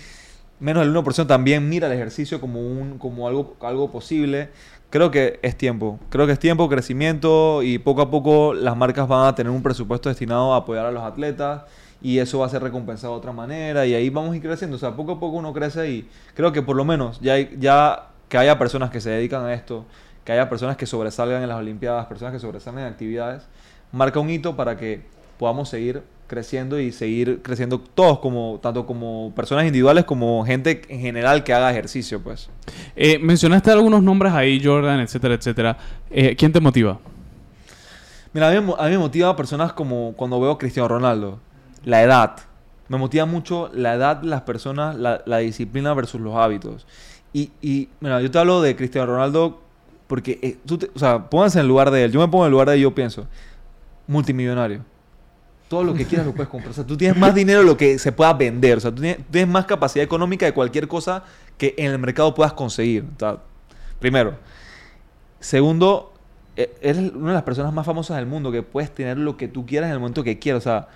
menos del 1% también mira el ejercicio como, un, como algo, algo posible. Creo que es tiempo, creo que es tiempo, crecimiento y poco a poco las marcas van a tener un presupuesto destinado a apoyar a los atletas y eso va a ser recompensado de otra manera y ahí vamos a ir creciendo. O sea, poco a poco uno crece y creo que por lo menos ya, hay- ya que haya personas que se dedican a esto, que haya personas que sobresalgan en las Olimpiadas, personas que sobresalgan en actividades, marca un hito para que podamos seguir creciendo y seguir creciendo todos como tanto como personas individuales como gente en general que haga ejercicio pues Eh, mencionaste algunos nombres ahí, Jordan, etcétera, etcétera. Eh, ¿Quién te motiva? mira a mí, a mí me motiva personas como cuando veo a Cristiano Ronaldo la edad me motiva mucho la edad las personas la, disciplina versus los hábitos y, y mira yo te hablo de Cristiano Ronaldo porque eh, tú o sea pónganse en lugar de él yo me pongo en lugar de él y yo pienso multimillonario todo lo que quieras lo puedes comprar. O sea, tú tienes más dinero de lo que se pueda vender. O sea, tú tienes, tienes más capacidad económica de cualquier cosa que en el mercado puedas conseguir. O sea, primero. Segundo, e- eres una de las personas más famosas del mundo que puedes tener lo que tú quieras en el momento que quieras. O sea,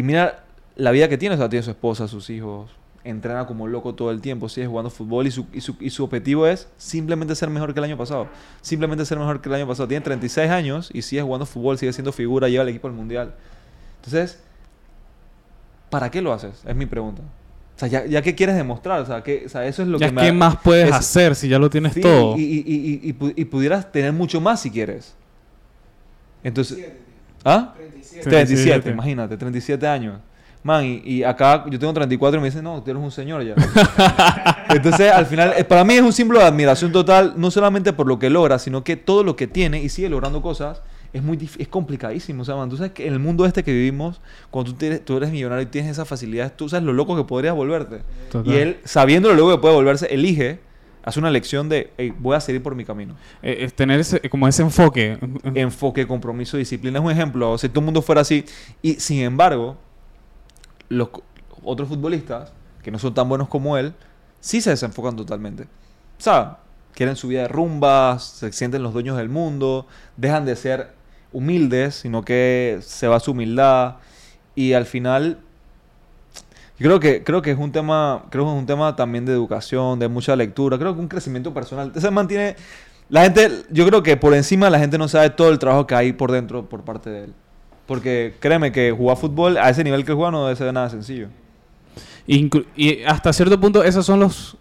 y mira la vida que tiene. O sea, tiene su esposa, sus hijos. Entrena como loco todo el tiempo. Sigue jugando fútbol y su, y, su, y su objetivo es simplemente ser mejor que el año pasado. Simplemente ser mejor que el año pasado. Tiene 36 años y sigue jugando fútbol, sigue siendo figura, lleva al equipo al mundial. Entonces, ¿para qué lo haces? Es mi pregunta. O sea, ya, ya qué quieres demostrar. O sea, ¿qué, o sea, eso es lo ya que me ¿Qué más puedes es- hacer si ya lo tienes Sí, todo? Y, y- y- y pu- y pudieras tener mucho más si quieres. Entonces, ¿ah? 37, 37. imagínate, 37 años. Man, y, y acá yo tengo 34 y me dicen, no, tú eres un señor ya. Entonces, al final, eh, para mí es un símbolo de admiración total, no solamente por lo que logra, sino que todo lo que tiene y sigue logrando cosas es muy es complicadísimo. O sea, man, tú sabes que en el mundo este que vivimos, cuando tú, tienes- tú eres millonario y tienes esas facilidades, tú sabes lo loco que podrías volverte. Total. Y él, sabiendo lo loco que puede volverse, elige, hace una elección de, hey, voy a seguir por mi camino. Eh, es tener ese, como ese enfoque. Enfoque, compromiso, disciplina es un ejemplo. Si todo el mundo fuera así. Y sin embargo, los otros futbolistas, que no son tan buenos como él, sí se desenfocan totalmente. O sea, quieren su vida de rumbas, se sienten los dueños del mundo, dejan de ser humildes, sino que se va su humildad. Y al final, yo creo que, creo que es un tema, creo que es un tema también de educación, de mucha lectura, creo que un crecimiento personal. Se mantiene. La gente, yo creo que por encima la gente no sabe todo el trabajo que hay por dentro por parte de él. Porque créeme que jugar fútbol a ese nivel que juega no debe ser nada sencillo. Y hasta cierto punto esos son los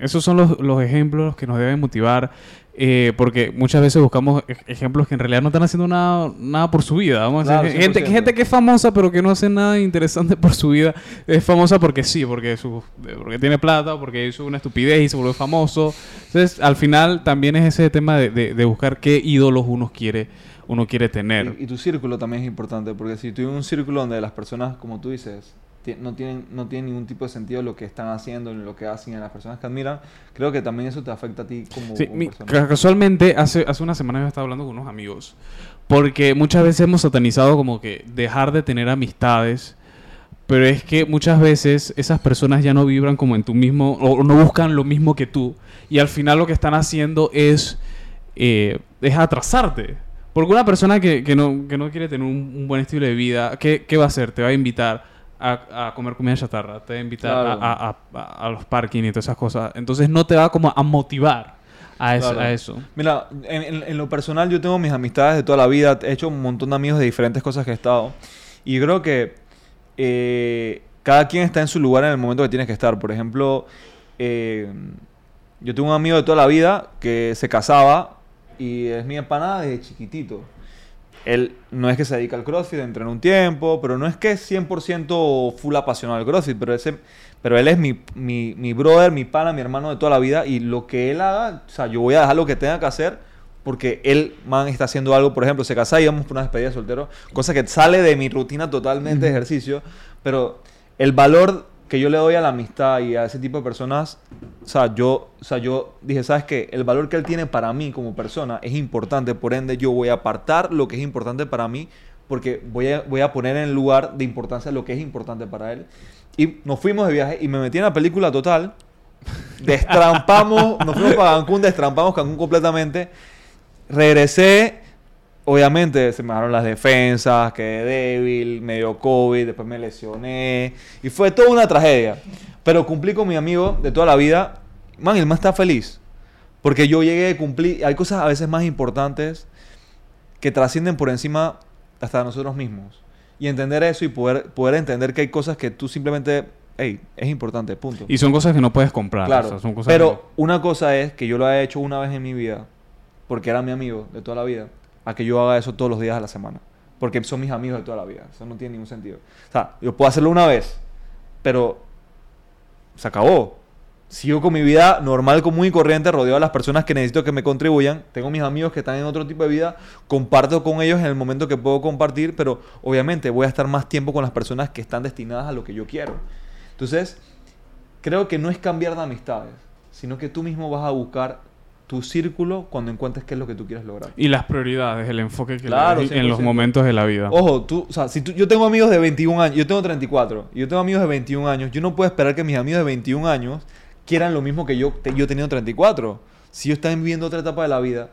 esos son los, los ejemplos que nos deben motivar eh, porque muchas veces buscamos ej- ejemplos que en realidad no están haciendo nada, nada por su vida vamos a Claro, decir, gente, 100%. gente que es famosa pero que no hace nada interesante por su vida es famosa porque sí porque su, porque tiene plata porque hizo una estupidez y se volvió famoso. Entonces al final también es ese tema de, de- de buscar qué ídolos uno quiere uno quiere tener. Y, y tu círculo también es importante, porque si tú tienes un círculo donde las personas, como tú dices, no tienen, no tienen ningún tipo de sentido lo que están haciendo, ni lo que hacen, en las personas que admiran, creo que también eso te afecta a ti como, Sí, como mi- persona. ca- casualmente, hace, hace una semana yo estaba hablando con unos amigos. Porque muchas veces hemos satanizado como que dejar de tener amistades. Pero es que muchas veces esas personas ya no vibran como en tu mismo, o no buscan lo mismo que tú. Y al final lo que están haciendo es, eh, es atrasarte. Porque una persona que, que no, que no quiere tener un, un buen estilo de vida, ¿qué, qué va a hacer? Te va a invitar a, a comer comida chatarra, te va a invitar a- Claro. a, a- a los parking y todas esas cosas. Entonces no te va como a motivar a eso. Claro. Eso. Mira, en, en- en lo personal yo tengo mis amistades de toda la vida, he hecho un montón de amigos de diferentes cosas que he estado. Y creo que eh, cada quien está en su lugar en el momento que tienes que estar. Por ejemplo, eh, yo tengo un amigo de toda la vida que se casaba y es mi empanada desde chiquitito. Él no es que se dedica al CrossFit, entrena un tiempo, pero no es que es 100% full apasionado al CrossFit, pero, ese, pero él es mi, mi, mi brother, mi pana, mi hermano de toda la vida y lo que él haga, o sea, yo voy a dejar lo que tenga que hacer porque él, man, está haciendo algo, por ejemplo, se casa y vamos por una despedida de soltero, cosa que sale de mi rutina totalmente de ejercicio, pero el valor que yo le doy a la amistad y a ese tipo de personas, o sea, yo, o sea, yo dije, ¿sabes qué? El valor que él tiene para mí como persona es importante, por ende yo voy a apartar lo que es importante para mí, porque voy a, voy a poner en lugar de importancia lo que es importante para él. Y nos fuimos de viaje y me metí en la película total, destrampamos, nos fuimos para Cancún, destrampamos Cancún completamente, regresé, obviamente se me bajaron las defensas, quedé débil, me dio COVID, después me lesioné y fue toda una tragedia. Pero cumplí con mi amigo de toda la vida. Man, el más está feliz. Porque yo llegué a cumplir. Hay cosas a veces más importantes que trascienden por encima hasta nosotros mismos. Y entender eso y poder, poder entender que hay cosas que tú simplemente. Hey, es importante, punto. Y son cosas que no puedes comprar. Claro, o sea, son cosas pero una cosa es que yo lo haya hecho una vez en mi vida, porque era mi amigo de toda la vida, a que yo haga eso todos los días de la semana. Porque son mis amigos de toda la vida. Eso no tiene ningún sentido. O sea, yo puedo hacerlo una vez, pero se acabó. Sigo con mi vida normal, común y corriente, rodeado de las personas que necesito que me contribuyan. Tengo mis amigos que están en otro tipo de vida. Comparto con ellos en el momento que puedo compartir, pero obviamente voy a estar más tiempo con las personas que están destinadas a lo que yo quiero. Entonces, creo que no es cambiar de amistades, sino que tú mismo vas a buscar tu círculo cuando encuentres qué es lo que tú quieres lograr. Y las prioridades, el enfoque que le Claro, das en los 100%. momentos de la vida. Ojo, tú, o sea, si tú- yo tengo amigos de 21 años, yo tengo 34, y yo tengo amigos de 21 años, yo no puedo esperar que mis amigos de 21 años quieran lo mismo que yo, te- yo teniendo 34. Si ellos están viviendo otra etapa de la vida,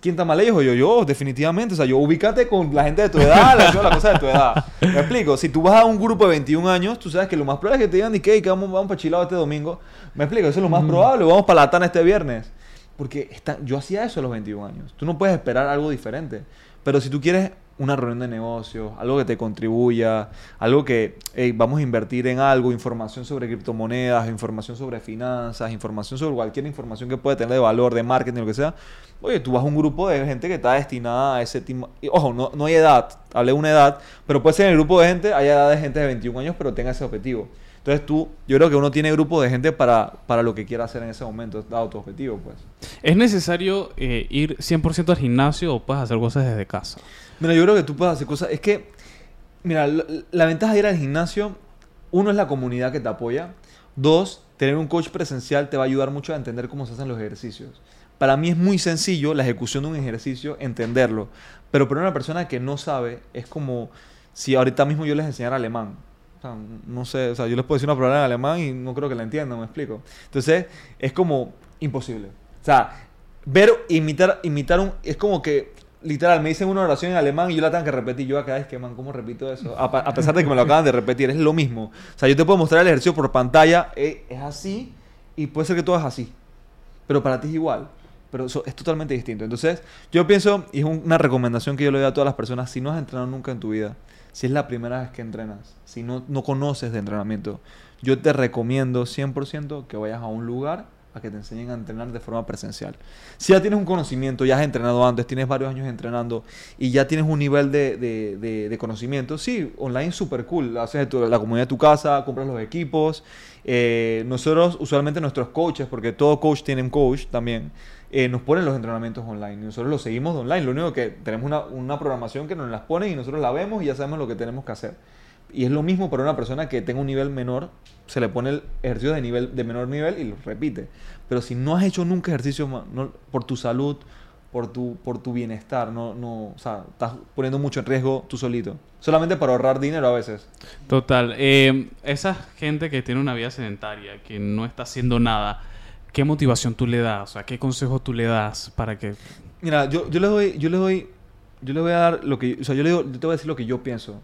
¿quién está mal ellos o yo? Yo, definitivamente. O sea, yo ubícate con la gente de tu edad, la, las cosas de tu edad. Me explico, si tú vas a un grupo de 21 años, tú sabes que lo más probable es que te digan, ¿y qué? Que vamos, vamos para Chilao este domingo. Me explico, eso es lo más probable, vamos para la Tana este viernes. Porque está, yo hacía eso a los 21 años. Tú no puedes esperar algo diferente. Pero si tú quieres una reunión de negocios, algo que te contribuya, algo que vamos a invertir en algo, información sobre criptomonedas, información sobre finanzas, información sobre cualquier información que pueda tener de valor, de marketing, lo que sea. Oye, tú vas a un grupo de gente que está destinada a ese tipo. Ojo, no, no hay edad, hablé de una edad, pero puede ser en el grupo de gente, hay edad de gente de 21 años, pero tenga ese objetivo. Entonces tú, yo creo que uno tiene grupo de gente para, para lo que quiera hacer en ese momento, dado tu objetivo, pues. ¿Es necesario eh, ir 100% al gimnasio o puedes hacer cosas desde casa? Mira, yo creo que tú puedes hacer cosas. Es que, mira, la, la ventaja de ir al gimnasio, uno es la comunidad que te apoya. Dos, tener un coach presencial te va a ayudar mucho a entender cómo se hacen los ejercicios. Para mí es muy sencillo la ejecución de un ejercicio, entenderlo. Pero para una persona que no sabe, es como si ahorita mismo yo les enseñara alemán. O sea, no sé, o sea, yo les puedo decir una palabra en alemán y no creo que la entiendan, me explico. Entonces, es como imposible. O sea, ver, imitar, imitar un... Es como que, literal, me dicen una oración en alemán y yo la tengo que repetir. Yo acá es que, man, ¿cómo repito eso? A, pesar de que me lo acaban de repetir, es lo mismo. O sea, yo te puedo mostrar el ejercicio por pantalla, eh, es así y puede ser que todo es así. Pero para ti es igual. Pero eso es totalmente distinto. Entonces, yo pienso, y es un- una recomendación que yo le doy a todas las personas, si no has entrenado nunca en tu vida, si es la primera vez que entrenas, si no, no conoces de entrenamiento, yo te recomiendo 100% que vayas a un lugar a que te enseñen a entrenar de forma presencial. Si ya tienes un conocimiento, ya has entrenado antes, tienes varios años entrenando y ya tienes un nivel de, de- de- conocimiento, sí, online súper cool. Haces la comunidad de tu casa, compras los equipos. Eh, nosotros, usualmente nuestros coaches, porque todo coach tiene un coach también, eh, nos ponen los entrenamientos online. Y nosotros los seguimos de online. Lo único que tenemos una, una programación que nos las ponen y nosotros la vemos y ya sabemos lo que tenemos que hacer. Y es lo mismo para una persona que tenga un nivel menor, se le pone el ejercicio de, nivel, de menor nivel y lo repite. Pero si no has hecho nunca ejercicio no- por tu salud, por tu, por tu bienestar, no, no, o sea, estás poniendo mucho en riesgo tú solito. Solamente para ahorrar dinero a veces. Total. Eh, esa gente que tiene una vida sedentaria, que no está haciendo nada, ¿qué motivación tú le das? O sea, ¿qué consejo tú le das para que... Mira, yo, yo les doy, yo les doy, yo les voy a dar lo que, o sea, yo, le digo- yo te voy a decir lo que yo pienso.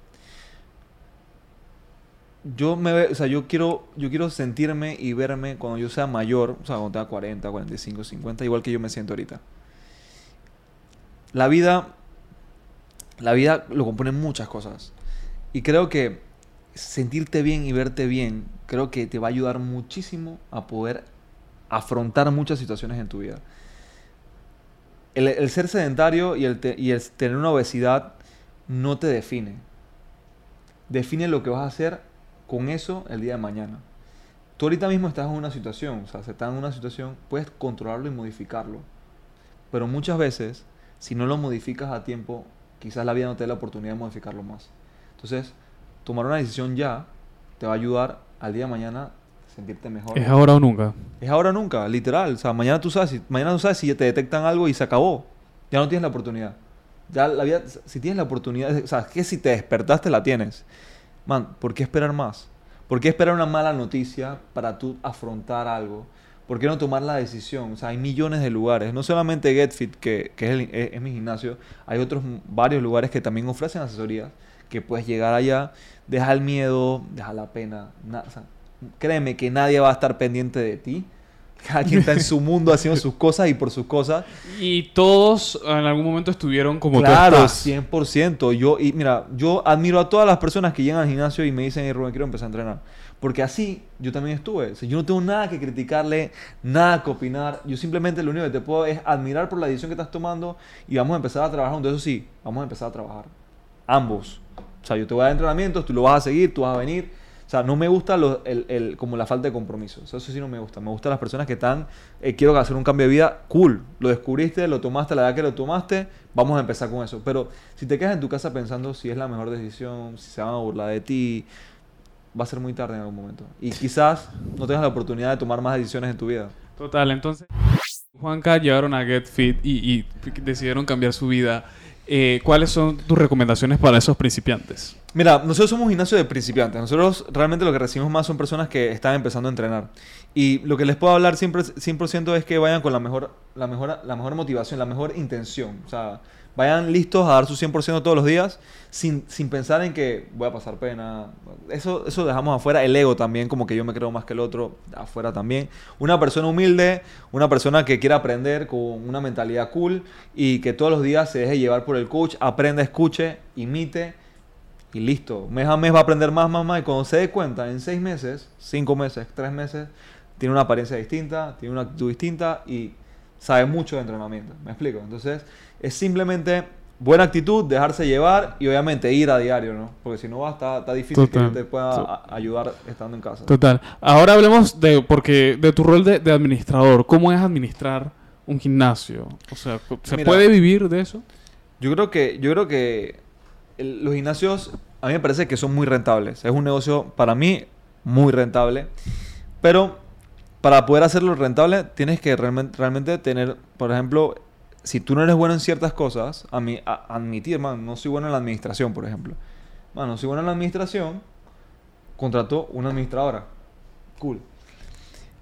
Yo me, o sea, yo quiero, yo quiero sentirme y verme cuando yo sea mayor, o sea, cuando tenga 40, 45, 50, igual que yo me siento ahorita. La vida, la vida lo componen muchas cosas. Y creo que sentirte bien y verte bien, creo que te va a ayudar muchísimo a poder afrontar muchas situaciones en tu vida el, ser sedentario y el, y el tener una obesidad no te define. Define lo que vas a hacer con eso el día de mañana. Tú ahorita mismo estás en una situación, o sea, se está en una situación, puedes controlarlo y modificarlo. Pero muchas veces, si no lo modificas a tiempo, quizás la vida no te dé la oportunidad de modificarlo más. Entonces, tomar una decisión ya te va a ayudar al día de mañana sentirte mejor. ¿Es ahora o nunca? Es ahora o nunca, literal. O sea, mañana tú sabes, si, mañana tú sabes si te detectan algo y se acabó. Ya no tienes la oportunidad. Ya la vida, si tienes la oportunidad, o sea, que si te despertaste la tienes. Man, ¿por qué esperar más? ¿Por qué esperar una mala noticia para tú afrontar algo? ¿Por qué no tomar la decisión? O sea, hay millones de lugares. No solamente GetFit, que, que es, el- es- es mi gimnasio. Hay otros varios lugares que también ofrecen asesorías. Que puedes llegar allá, deja el miedo, deja la pena. na- o sea, créeme que nadie va a estar pendiente de ti. Cada quien está en su mundo haciendo sus cosas y por sus cosas. Y todos en algún momento estuvieron como claro, tú estás. 100%. Yo, y mira, yo admiro a todas las personas que llegan al gimnasio y me dicen, hey, Rubén, quiero empezar a entrenar. Porque así yo también estuve. O sea, yo no tengo nada que criticarle, nada que opinar. Yo simplemente lo único que te puedo es admirar por la decisión que estás tomando y vamos a empezar a trabajar juntos. Eso sí, vamos a empezar a trabajar. Ambos. O sea, yo te voy a dar entrenamientos, tú lo vas a seguir, tú vas a venir. O sea, no me gusta el, el- como la falta de compromiso. Eso sí no me gusta. Me gustan las personas que están, eh, quiero hacer un cambio de vida, cool. Lo descubriste, lo tomaste la edad que lo tomaste, vamos a empezar con eso. Pero si te quedas en tu casa pensando si es la mejor decisión, si se van a burlar de ti, va a ser muy tarde en algún momento. Y quizás no tengas la oportunidad de tomar más decisiones en tu vida. Total, entonces Juanca llegaron a Get Fit y, y decidieron cambiar su vida. Eh, ¿Cuáles son tus recomendaciones para esos principiantes? Mira, nosotros somos un gimnasio de principiantes. Nosotros realmente lo que recibimos más son personas que están empezando a entrenar. Y lo que les puedo hablar siempre 100% es que vayan con la mejor, la, mejor, la mejor motivación, la mejor intención. O sea, Vayan listos a dar su 100% todos los días sin, sin pensar en que voy a pasar pena. Eso, eso dejamos afuera. El ego también, como que yo me creo más que el otro, afuera también. Una persona humilde, una persona que quiera aprender con una mentalidad cool y que todos los días se deje llevar por el coach, aprenda, escuche, imite y listo. Mes a mes va a aprender más, más, más. Y cuando se dé cuenta, en seis meses, cinco meses, tres meses, tiene una apariencia distinta, tiene una actitud distinta y sabe mucho de entrenamiento. ¿Me explico? Entonces, es simplemente buena actitud, dejarse llevar y obviamente ir a diario, ¿no? Porque si no va, está, está difícil Total. que te pueda ayudar estando en casa. Total. Ahora hablemos de, porque, de tu rol de, de administrador. ¿Cómo es administrar un gimnasio? O sea, ¿se Mira. puede vivir de eso? Yo creo que, yo creo que los gimnasios a mí me parece que son muy rentables. Es un negocio para mí muy rentable. Pero para poder hacerlo rentable tienes que realmente, tener, por ejemplo, si tú no eres bueno en ciertas cosas, a mí, a- admitir, man, no soy bueno en la administración, por ejemplo. Man, no soy bueno en la administración, contrato una administradora. Cool.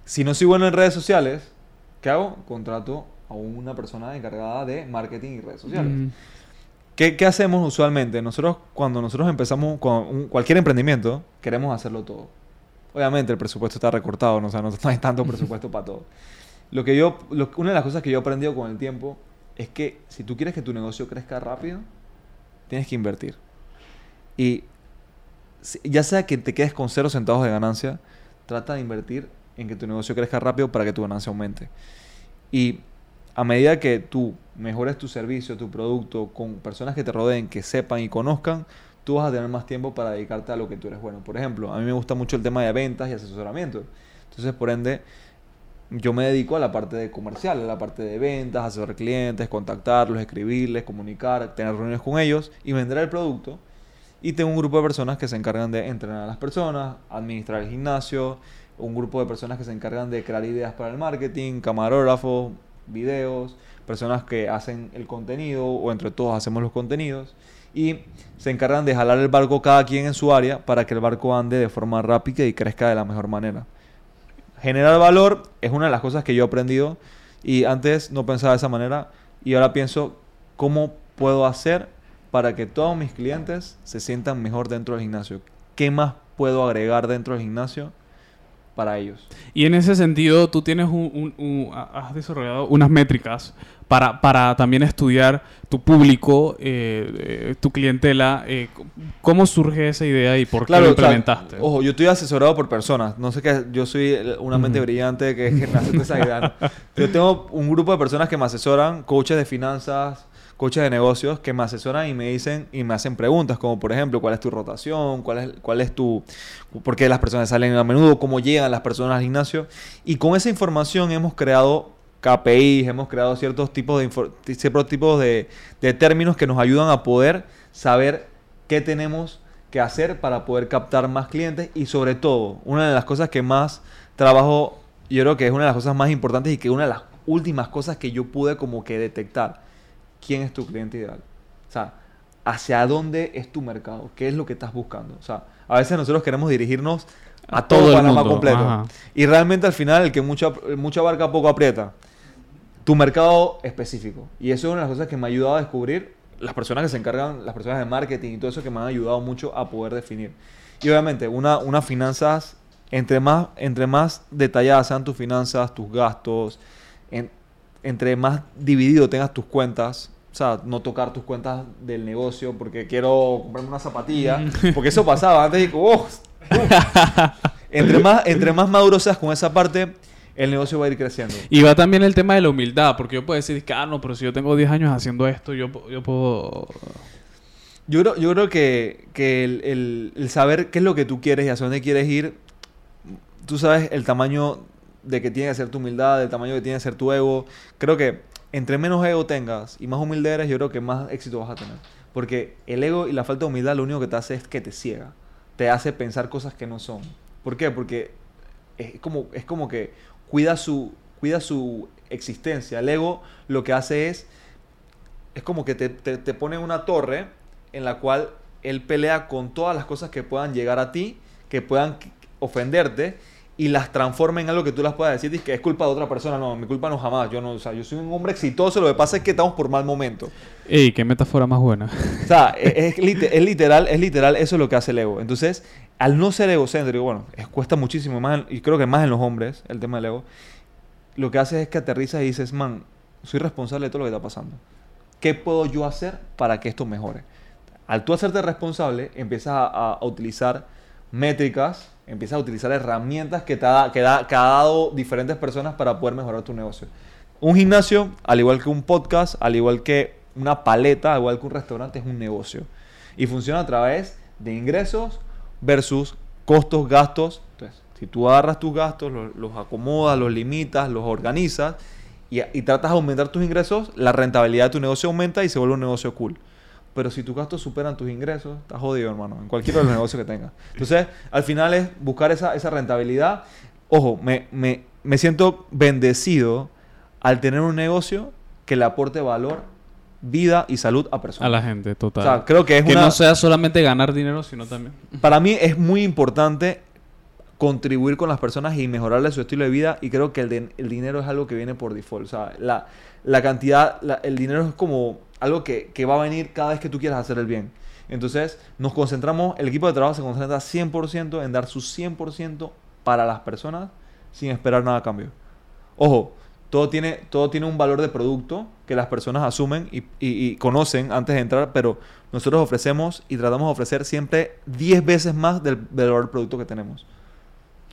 Si no soy bueno en redes sociales, ¿qué hago? Contrato a una persona encargada de marketing y redes sociales. Mm, ¿Qué, hacemos usualmente? Nosotros, cuando nosotros empezamos con cualquier emprendimiento, queremos hacerlo todo. Obviamente el presupuesto está recortado, ¿no? o sea, no hay tanto presupuesto para todo. Lo que yo, una de las cosas que yo he aprendido con el tiempo es que si tú quieres que tu negocio crezca rápido, tienes que invertir. Y ya sea que te quedes con cero centavos de ganancia, trata de invertir en que tu negocio crezca rápido para que tu ganancia aumente. Y a medida que tú mejores tu servicio, tu producto, con personas que te rodeen, que sepan y conozcan, tú vas a tener más tiempo para dedicarte a lo que tú eres bueno. Por ejemplo, a mí me gusta mucho el tema de ventas y asesoramiento. Entonces, por ende, yo me dedico a la parte de comercial, a la parte de ventas, asesorar clientes, contactarlos, escribirles, comunicar, tener reuniones con ellos y vender el producto. Y tengo un grupo de personas que se encargan de entrenar a las personas, administrar el gimnasio, un grupo de personas que se encargan de crear ideas para el marketing, camarógrafos, videos, personas que hacen el contenido o entre todos hacemos los contenidos y se encargan de jalar el barco cada quien en su área para que el barco ande de forma rápida y crezca de la mejor manera. Generar valor es una de las cosas que yo he aprendido y antes no pensaba de esa manera y ahora pienso cómo puedo hacer para que todos mis clientes se sientan mejor dentro del gimnasio. ¿Qué más puedo agregar dentro del gimnasio para ellos? Y en ese sentido, tú tienes un, un- un- ha- has desarrollado unas métricas para, para también estudiar tu público, eh, eh, tu clientela. eh, ¿Cómo surge esa idea y por qué lo o sea, implementaste? ojo, yo estoy asesorado por personas. No sé qué, yo soy una mente Ujú. brillante que, que nace de esa idea. ¿no? Yo tengo un grupo de personas que me asesoran, coaches de finanzas, coaches de negocios, que me asesoran y me dicen y me hacen preguntas, como por ejemplo, ¿cuál es tu rotación? ¿Cuál es, cuál es tu. ¿Por qué las personas salen a menudo? ¿Cómo llegan las personas al gimnasio? Y con esa información hemos creado KPIs, hemos creado ciertos tipos de, ciertos tipos de, de términos que nos ayudan a poder saber qué tenemos que hacer para poder captar más clientes y sobre todo, una de las cosas que más trabajo, yo creo que es una de las cosas más importantes y que una de las últimas cosas que yo pude como que detectar, ¿quién es tu cliente ideal? O sea, ¿hacia dónde es tu mercado? ¿Qué es lo que estás buscando? O sea, a veces nosotros queremos dirigirnos a, A todo, todo el Panamá mundo, completo. ajá. Y realmente al final el que mucha, mucha barca poco aprieta. Tu mercado específico. Y eso es una de las cosas que me ha ayudado a descubrir las personas que se encargan, las personas de marketing y todo eso que me han ayudado mucho a poder definir. Y obviamente, una, unas finanzas, entre más, entre más detalladas sean tus finanzas, tus gastos, en- entre más dividido tengas tus cuentas, o sea, no tocar tus cuentas del negocio porque quiero comprarme una zapatilla, porque eso pasaba antes y "Oh, entre más, entre más maduro seas con esa parte, el negocio va a ir creciendo. Y va también el tema de la humildad, porque yo puedo decir que, ah, no, pero si yo tengo 10 años haciendo esto, yo, yo puedo... Yo creo, yo creo que, que el, el- el saber qué es lo que tú quieres y hacia dónde quieres ir, tú sabes el tamaño de que tiene que ser tu humildad, el tamaño que tiene que ser tu ego. Creo que entre menos ego tengas y más humilde eres, yo creo que más éxito vas a tener. Porque el ego y la falta de humildad lo único que te hace es que te ciega. Te hace pensar cosas que no son. ¿Por qué? Porque es como, es como que cuida su, cuida su existencia. El ego lo que hace es es como que te, te, te pone una torre en la cual él pelea con todas las cosas que puedan llegar a ti, que puedan ofenderte, y las transforma en algo que tú las puedas decir y que es culpa de otra persona. No, mi culpa no jamás. Yo no, o sea, yo soy un hombre exitoso. Lo que pasa es que estamos por mal momento. Ey, qué metáfora más buena. O sea, es, es lite- es literal, es literal, eso es lo que hace el ego. Entonces, al no ser egocéntrico, bueno, es- cuesta muchísimo más, y creo que más en los hombres, el tema del ego, lo que haces es que aterrizas y dices, man, soy responsable de todo lo que está pasando. ¿Qué puedo yo hacer para que esto mejore? Al tú hacerte responsable, empiezas a utilizar métricas, empiezas a utilizar herramientas que te ha, que da- que ha dado diferentes personas para poder mejorar tu negocio. Un gimnasio, al igual que un podcast, al igual que una paleta, al igual que un restaurante, es un negocio. Y funciona a través de ingresos versus costos, gastos. Entonces, si tú agarras tus gastos, los, los acomodas, los limitas, los organizas y, y tratas de aumentar tus ingresos, la rentabilidad de tu negocio aumenta y se vuelve un negocio cool. Pero si tus gastos superan tus ingresos, estás jodido, hermano, en cualquiera de los negocios que tengas. Entonces, al final es buscar esa, esa rentabilidad. Ojo, me, me, me siento bendecido al tener un negocio que le aporte valor, vida y salud a personas. A la gente, O total. sea, creo que es que una... no sea solamente ganar dinero, sino también. Para mí es muy importante contribuir con las personas y mejorarle su estilo de vida y creo que el, de- el dinero es algo que viene por default. O sea, la, la cantidad, la- el dinero es como algo que, que va a venir cada vez que tú quieras hacer el bien. Entonces nos concentramos, el equipo de trabajo se concentra 100% en dar su 100% para las personas sin esperar nada a cambio. Ojo, todo tiene, todo tiene un valor de producto que las personas asumen y, y- conocen antes de entrar, pero nosotros ofrecemos y tratamos de ofrecer siempre 10 veces más del, del valor del producto que tenemos.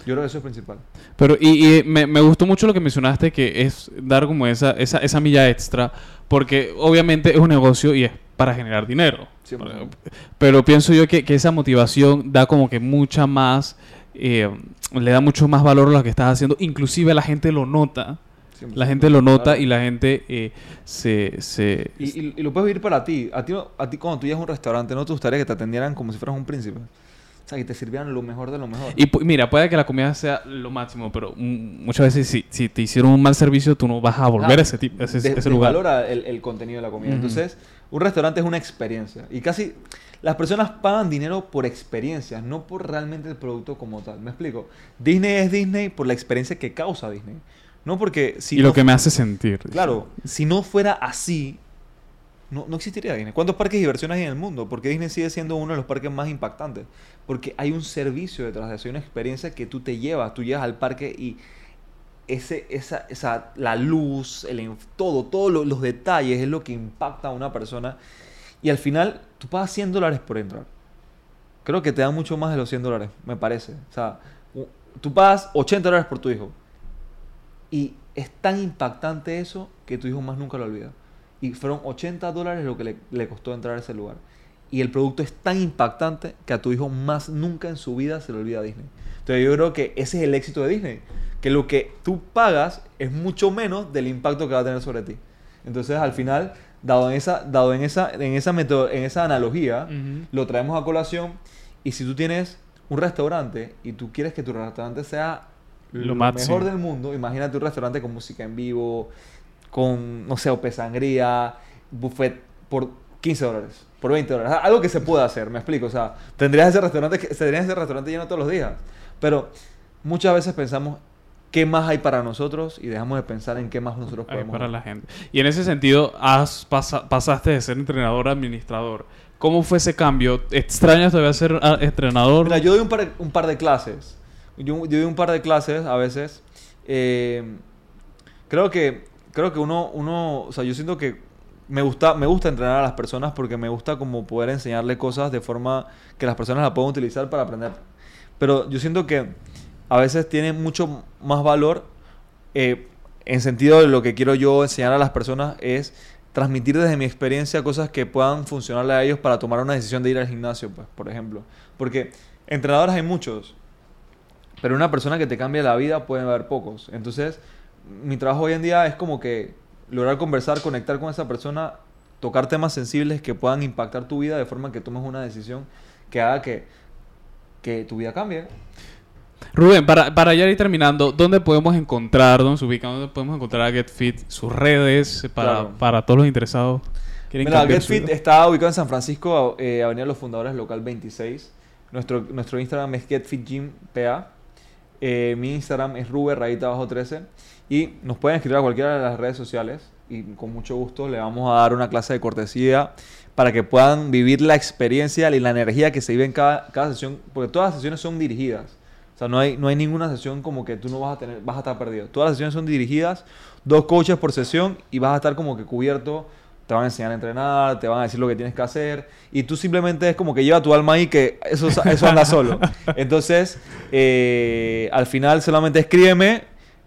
Yo creo que eso es principal. Pero, y, y me, me gustó mucho lo que mencionaste, que es dar como esa, esa, esa milla extra, porque obviamente es un negocio y es para generar dinero. 100%. Pero pienso yo que, que esa motivación da como que mucha más, eh, le da mucho más valor a lo que estás haciendo. Inclusive la gente lo nota. La gente lo nota Claro. y la gente eh, se... se Y, y- y lo puedes vivir para ti. A ti, a ti cuando tú llegas a un restaurante, ¿no te gustaría que te atendieran como si fueras un príncipe? O sea, que te sirvieran lo mejor de lo mejor. Y mira, puede que la comida sea lo máximo, pero muchas veces si, si te hicieron un mal servicio, tú no vas a volver a ese, tipo, ese, de- ese lugar. desvalora el, el contenido de la comida. Entonces, un restaurante es una experiencia. Y casi las personas pagan dinero por experiencias, no por realmente el producto como tal. ¿Me explico? Disney es Disney por la experiencia que causa Disney. No porque si y lo que me hace sentir. Claro, si no fuera así, no, no existiría Disney. ¿Cuántos parques de diversión hay en el mundo? Porque Disney sigue siendo uno de los parques más impactantes. Porque hay un servicio detrás de eso, hay una experiencia que tú te llevas. Tú llegas al parque y ese, esa, esa, la luz, el, todo, todos lo- los detalles es lo que impacta a una persona. Y al final, tú pagas 100 dólares por entrar. Creo que te dan mucho más de los 100 dólares, me parece. O sea, tú pagas 80 dólares por tu hijo. Y es tan impactante eso que tu hijo más nunca lo olvida. Y fueron 80 dólares lo que le, le costó entrar a ese lugar. Y el producto es tan impactante que a tu hijo más nunca en su vida se le olvida Disney. Entonces yo creo que ese es el éxito de Disney. Que lo que tú pagas es mucho menos del impacto que va a tener sobre ti. Entonces al final, dado en esa, dado en esa, en esa, meto- en esa analogía, lo traemos a colación. Y si tú tienes un restaurante y tú quieres que tu restaurante sea Lo lo, mejor del mundo, imagínate un restaurante con música en vivo, con, no sé, ope sangría, buffet por 15 dólares, por 20 dólares. Algo que se pueda hacer, me explico. O sea, tendrías ese restaurante, tendrías ese restaurante lleno todos los días. Pero muchas veces pensamos qué más hay para nosotros y dejamos de pensar en qué más nosotros podemos para dar. la gente. Y en ese sentido, has pasa- pasaste de ser entrenador a administrador. ¿Cómo fue ese cambio? ¿Extrañas todavía ser ah, entrenador? Mira, yo doy un par, un par de clases. Yo, yo doy un par de clases a veces. Eh, creo que, creo que uno, uno, o sea, yo siento que me gusta, me gusta entrenar a las personas porque me gusta como poder enseñarle cosas de forma que las personas la puedan utilizar para aprender. Pero yo siento que a veces tiene mucho más valor eh, en sentido de lo que quiero yo enseñar a las personas es transmitir desde mi experiencia cosas que puedan funcionarle a ellos para tomar una decisión de ir al gimnasio, pues, por ejemplo. Porque entrenadores hay muchos, pero una persona que te cambie la vida puede haber pocos. Entonces, mi trabajo hoy en día es como que lograr conversar, conectar con esa persona, tocar temas sensibles que puedan impactar tu vida de forma que tomes una decisión que haga que, que tu vida cambie. Rubén, para, para ya ir terminando, ¿dónde podemos encontrar, dónde se ubica, dónde podemos encontrar a GetFit, sus redes, eh, para, Claro. para todos los interesados? ¿Quieren Mira, GetFit está ubicado en San Francisco, eh, Avenida Los Fundadores, local 26. Nuestro, nuestro Instagram es GetFitGymPA. Eh, mi Instagram es ruber abajo 13 y nos pueden escribir a cualquiera de las redes sociales y con mucho gusto le vamos a dar una clase de cortesía para que puedan vivir la experiencia y la energía que se vive en cada, cada sesión, porque todas las sesiones son dirigidas. O sea, no hay, no hay ninguna sesión como que tú no vas a tener, vas a estar perdido. Todas las sesiones son dirigidas, dos coaches por sesión y vas a estar como que cubierto. Te van a enseñar a entrenar, te van a decir lo que tienes que hacer. Y tú simplemente es como que lleva tu alma ahí que eso, eso anda solo. Entonces, eh, al final solamente escríbeme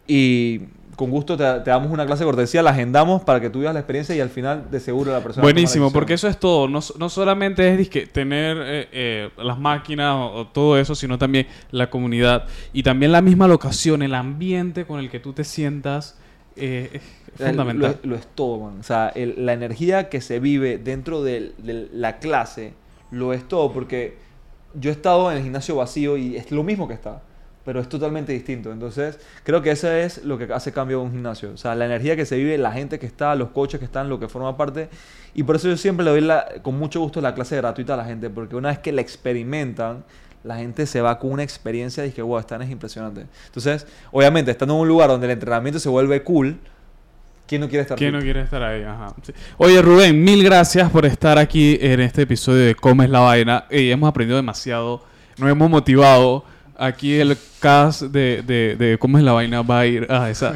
y con gusto te, damos una clase de cortesía, la agendamos para que tú vivas la experiencia y al final de seguro la persona... Buenísimo, porque eso es todo. No, solamente es tener eh, eh, las máquinas o, todo eso, sino también la comunidad y también la misma locación, el ambiente con el que tú te sientas. Eh, es fundamental. Lo, es todo, man. O sea, la energía que se vive dentro de, de la clase lo es todo, porque yo he estado en el gimnasio vacío y es lo mismo que está pero es totalmente distinto. Entonces, creo que eso es lo que hace cambio en un gimnasio. O sea, la energía que se vive, la gente que está, los coches que están, lo que forma parte. Y por eso yo siempre le doy la, con mucho gusto la clase gratuita a la gente, porque una vez que la experimentan, la gente se va con una experiencia y dice, wow, esta es impresionante. Entonces, obviamente, estando en un lugar donde el entrenamiento se vuelve cool, ¿Quién no quiere estar ¿Quién no quiere estar ahí? Oye, Rubén, mil gracias por estar aquí en este episodio de Comes la Vaina. Hemos aprendido demasiado, nos hemos motivado aquí el cast de, de, cómo es la vaina va a ir a esa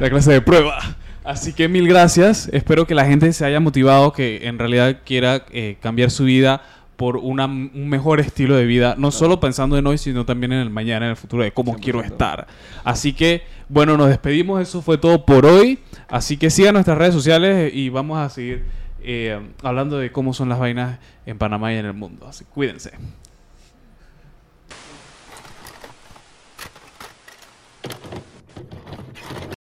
la clase de prueba. Así que mil gracias. Espero que la gente se haya motivado, que en realidad quiera eh, cambiar su vida por una, un mejor estilo de vida, no solo pensando en hoy, sino también en el mañana, en el futuro, de cómo quiero estar. Así que, bueno, nos despedimos. Eso fue todo por hoy. Así que sigan nuestras redes sociales y vamos a seguir eh, hablando de cómo son las vainas en Panamá y en el mundo. Así cuídense.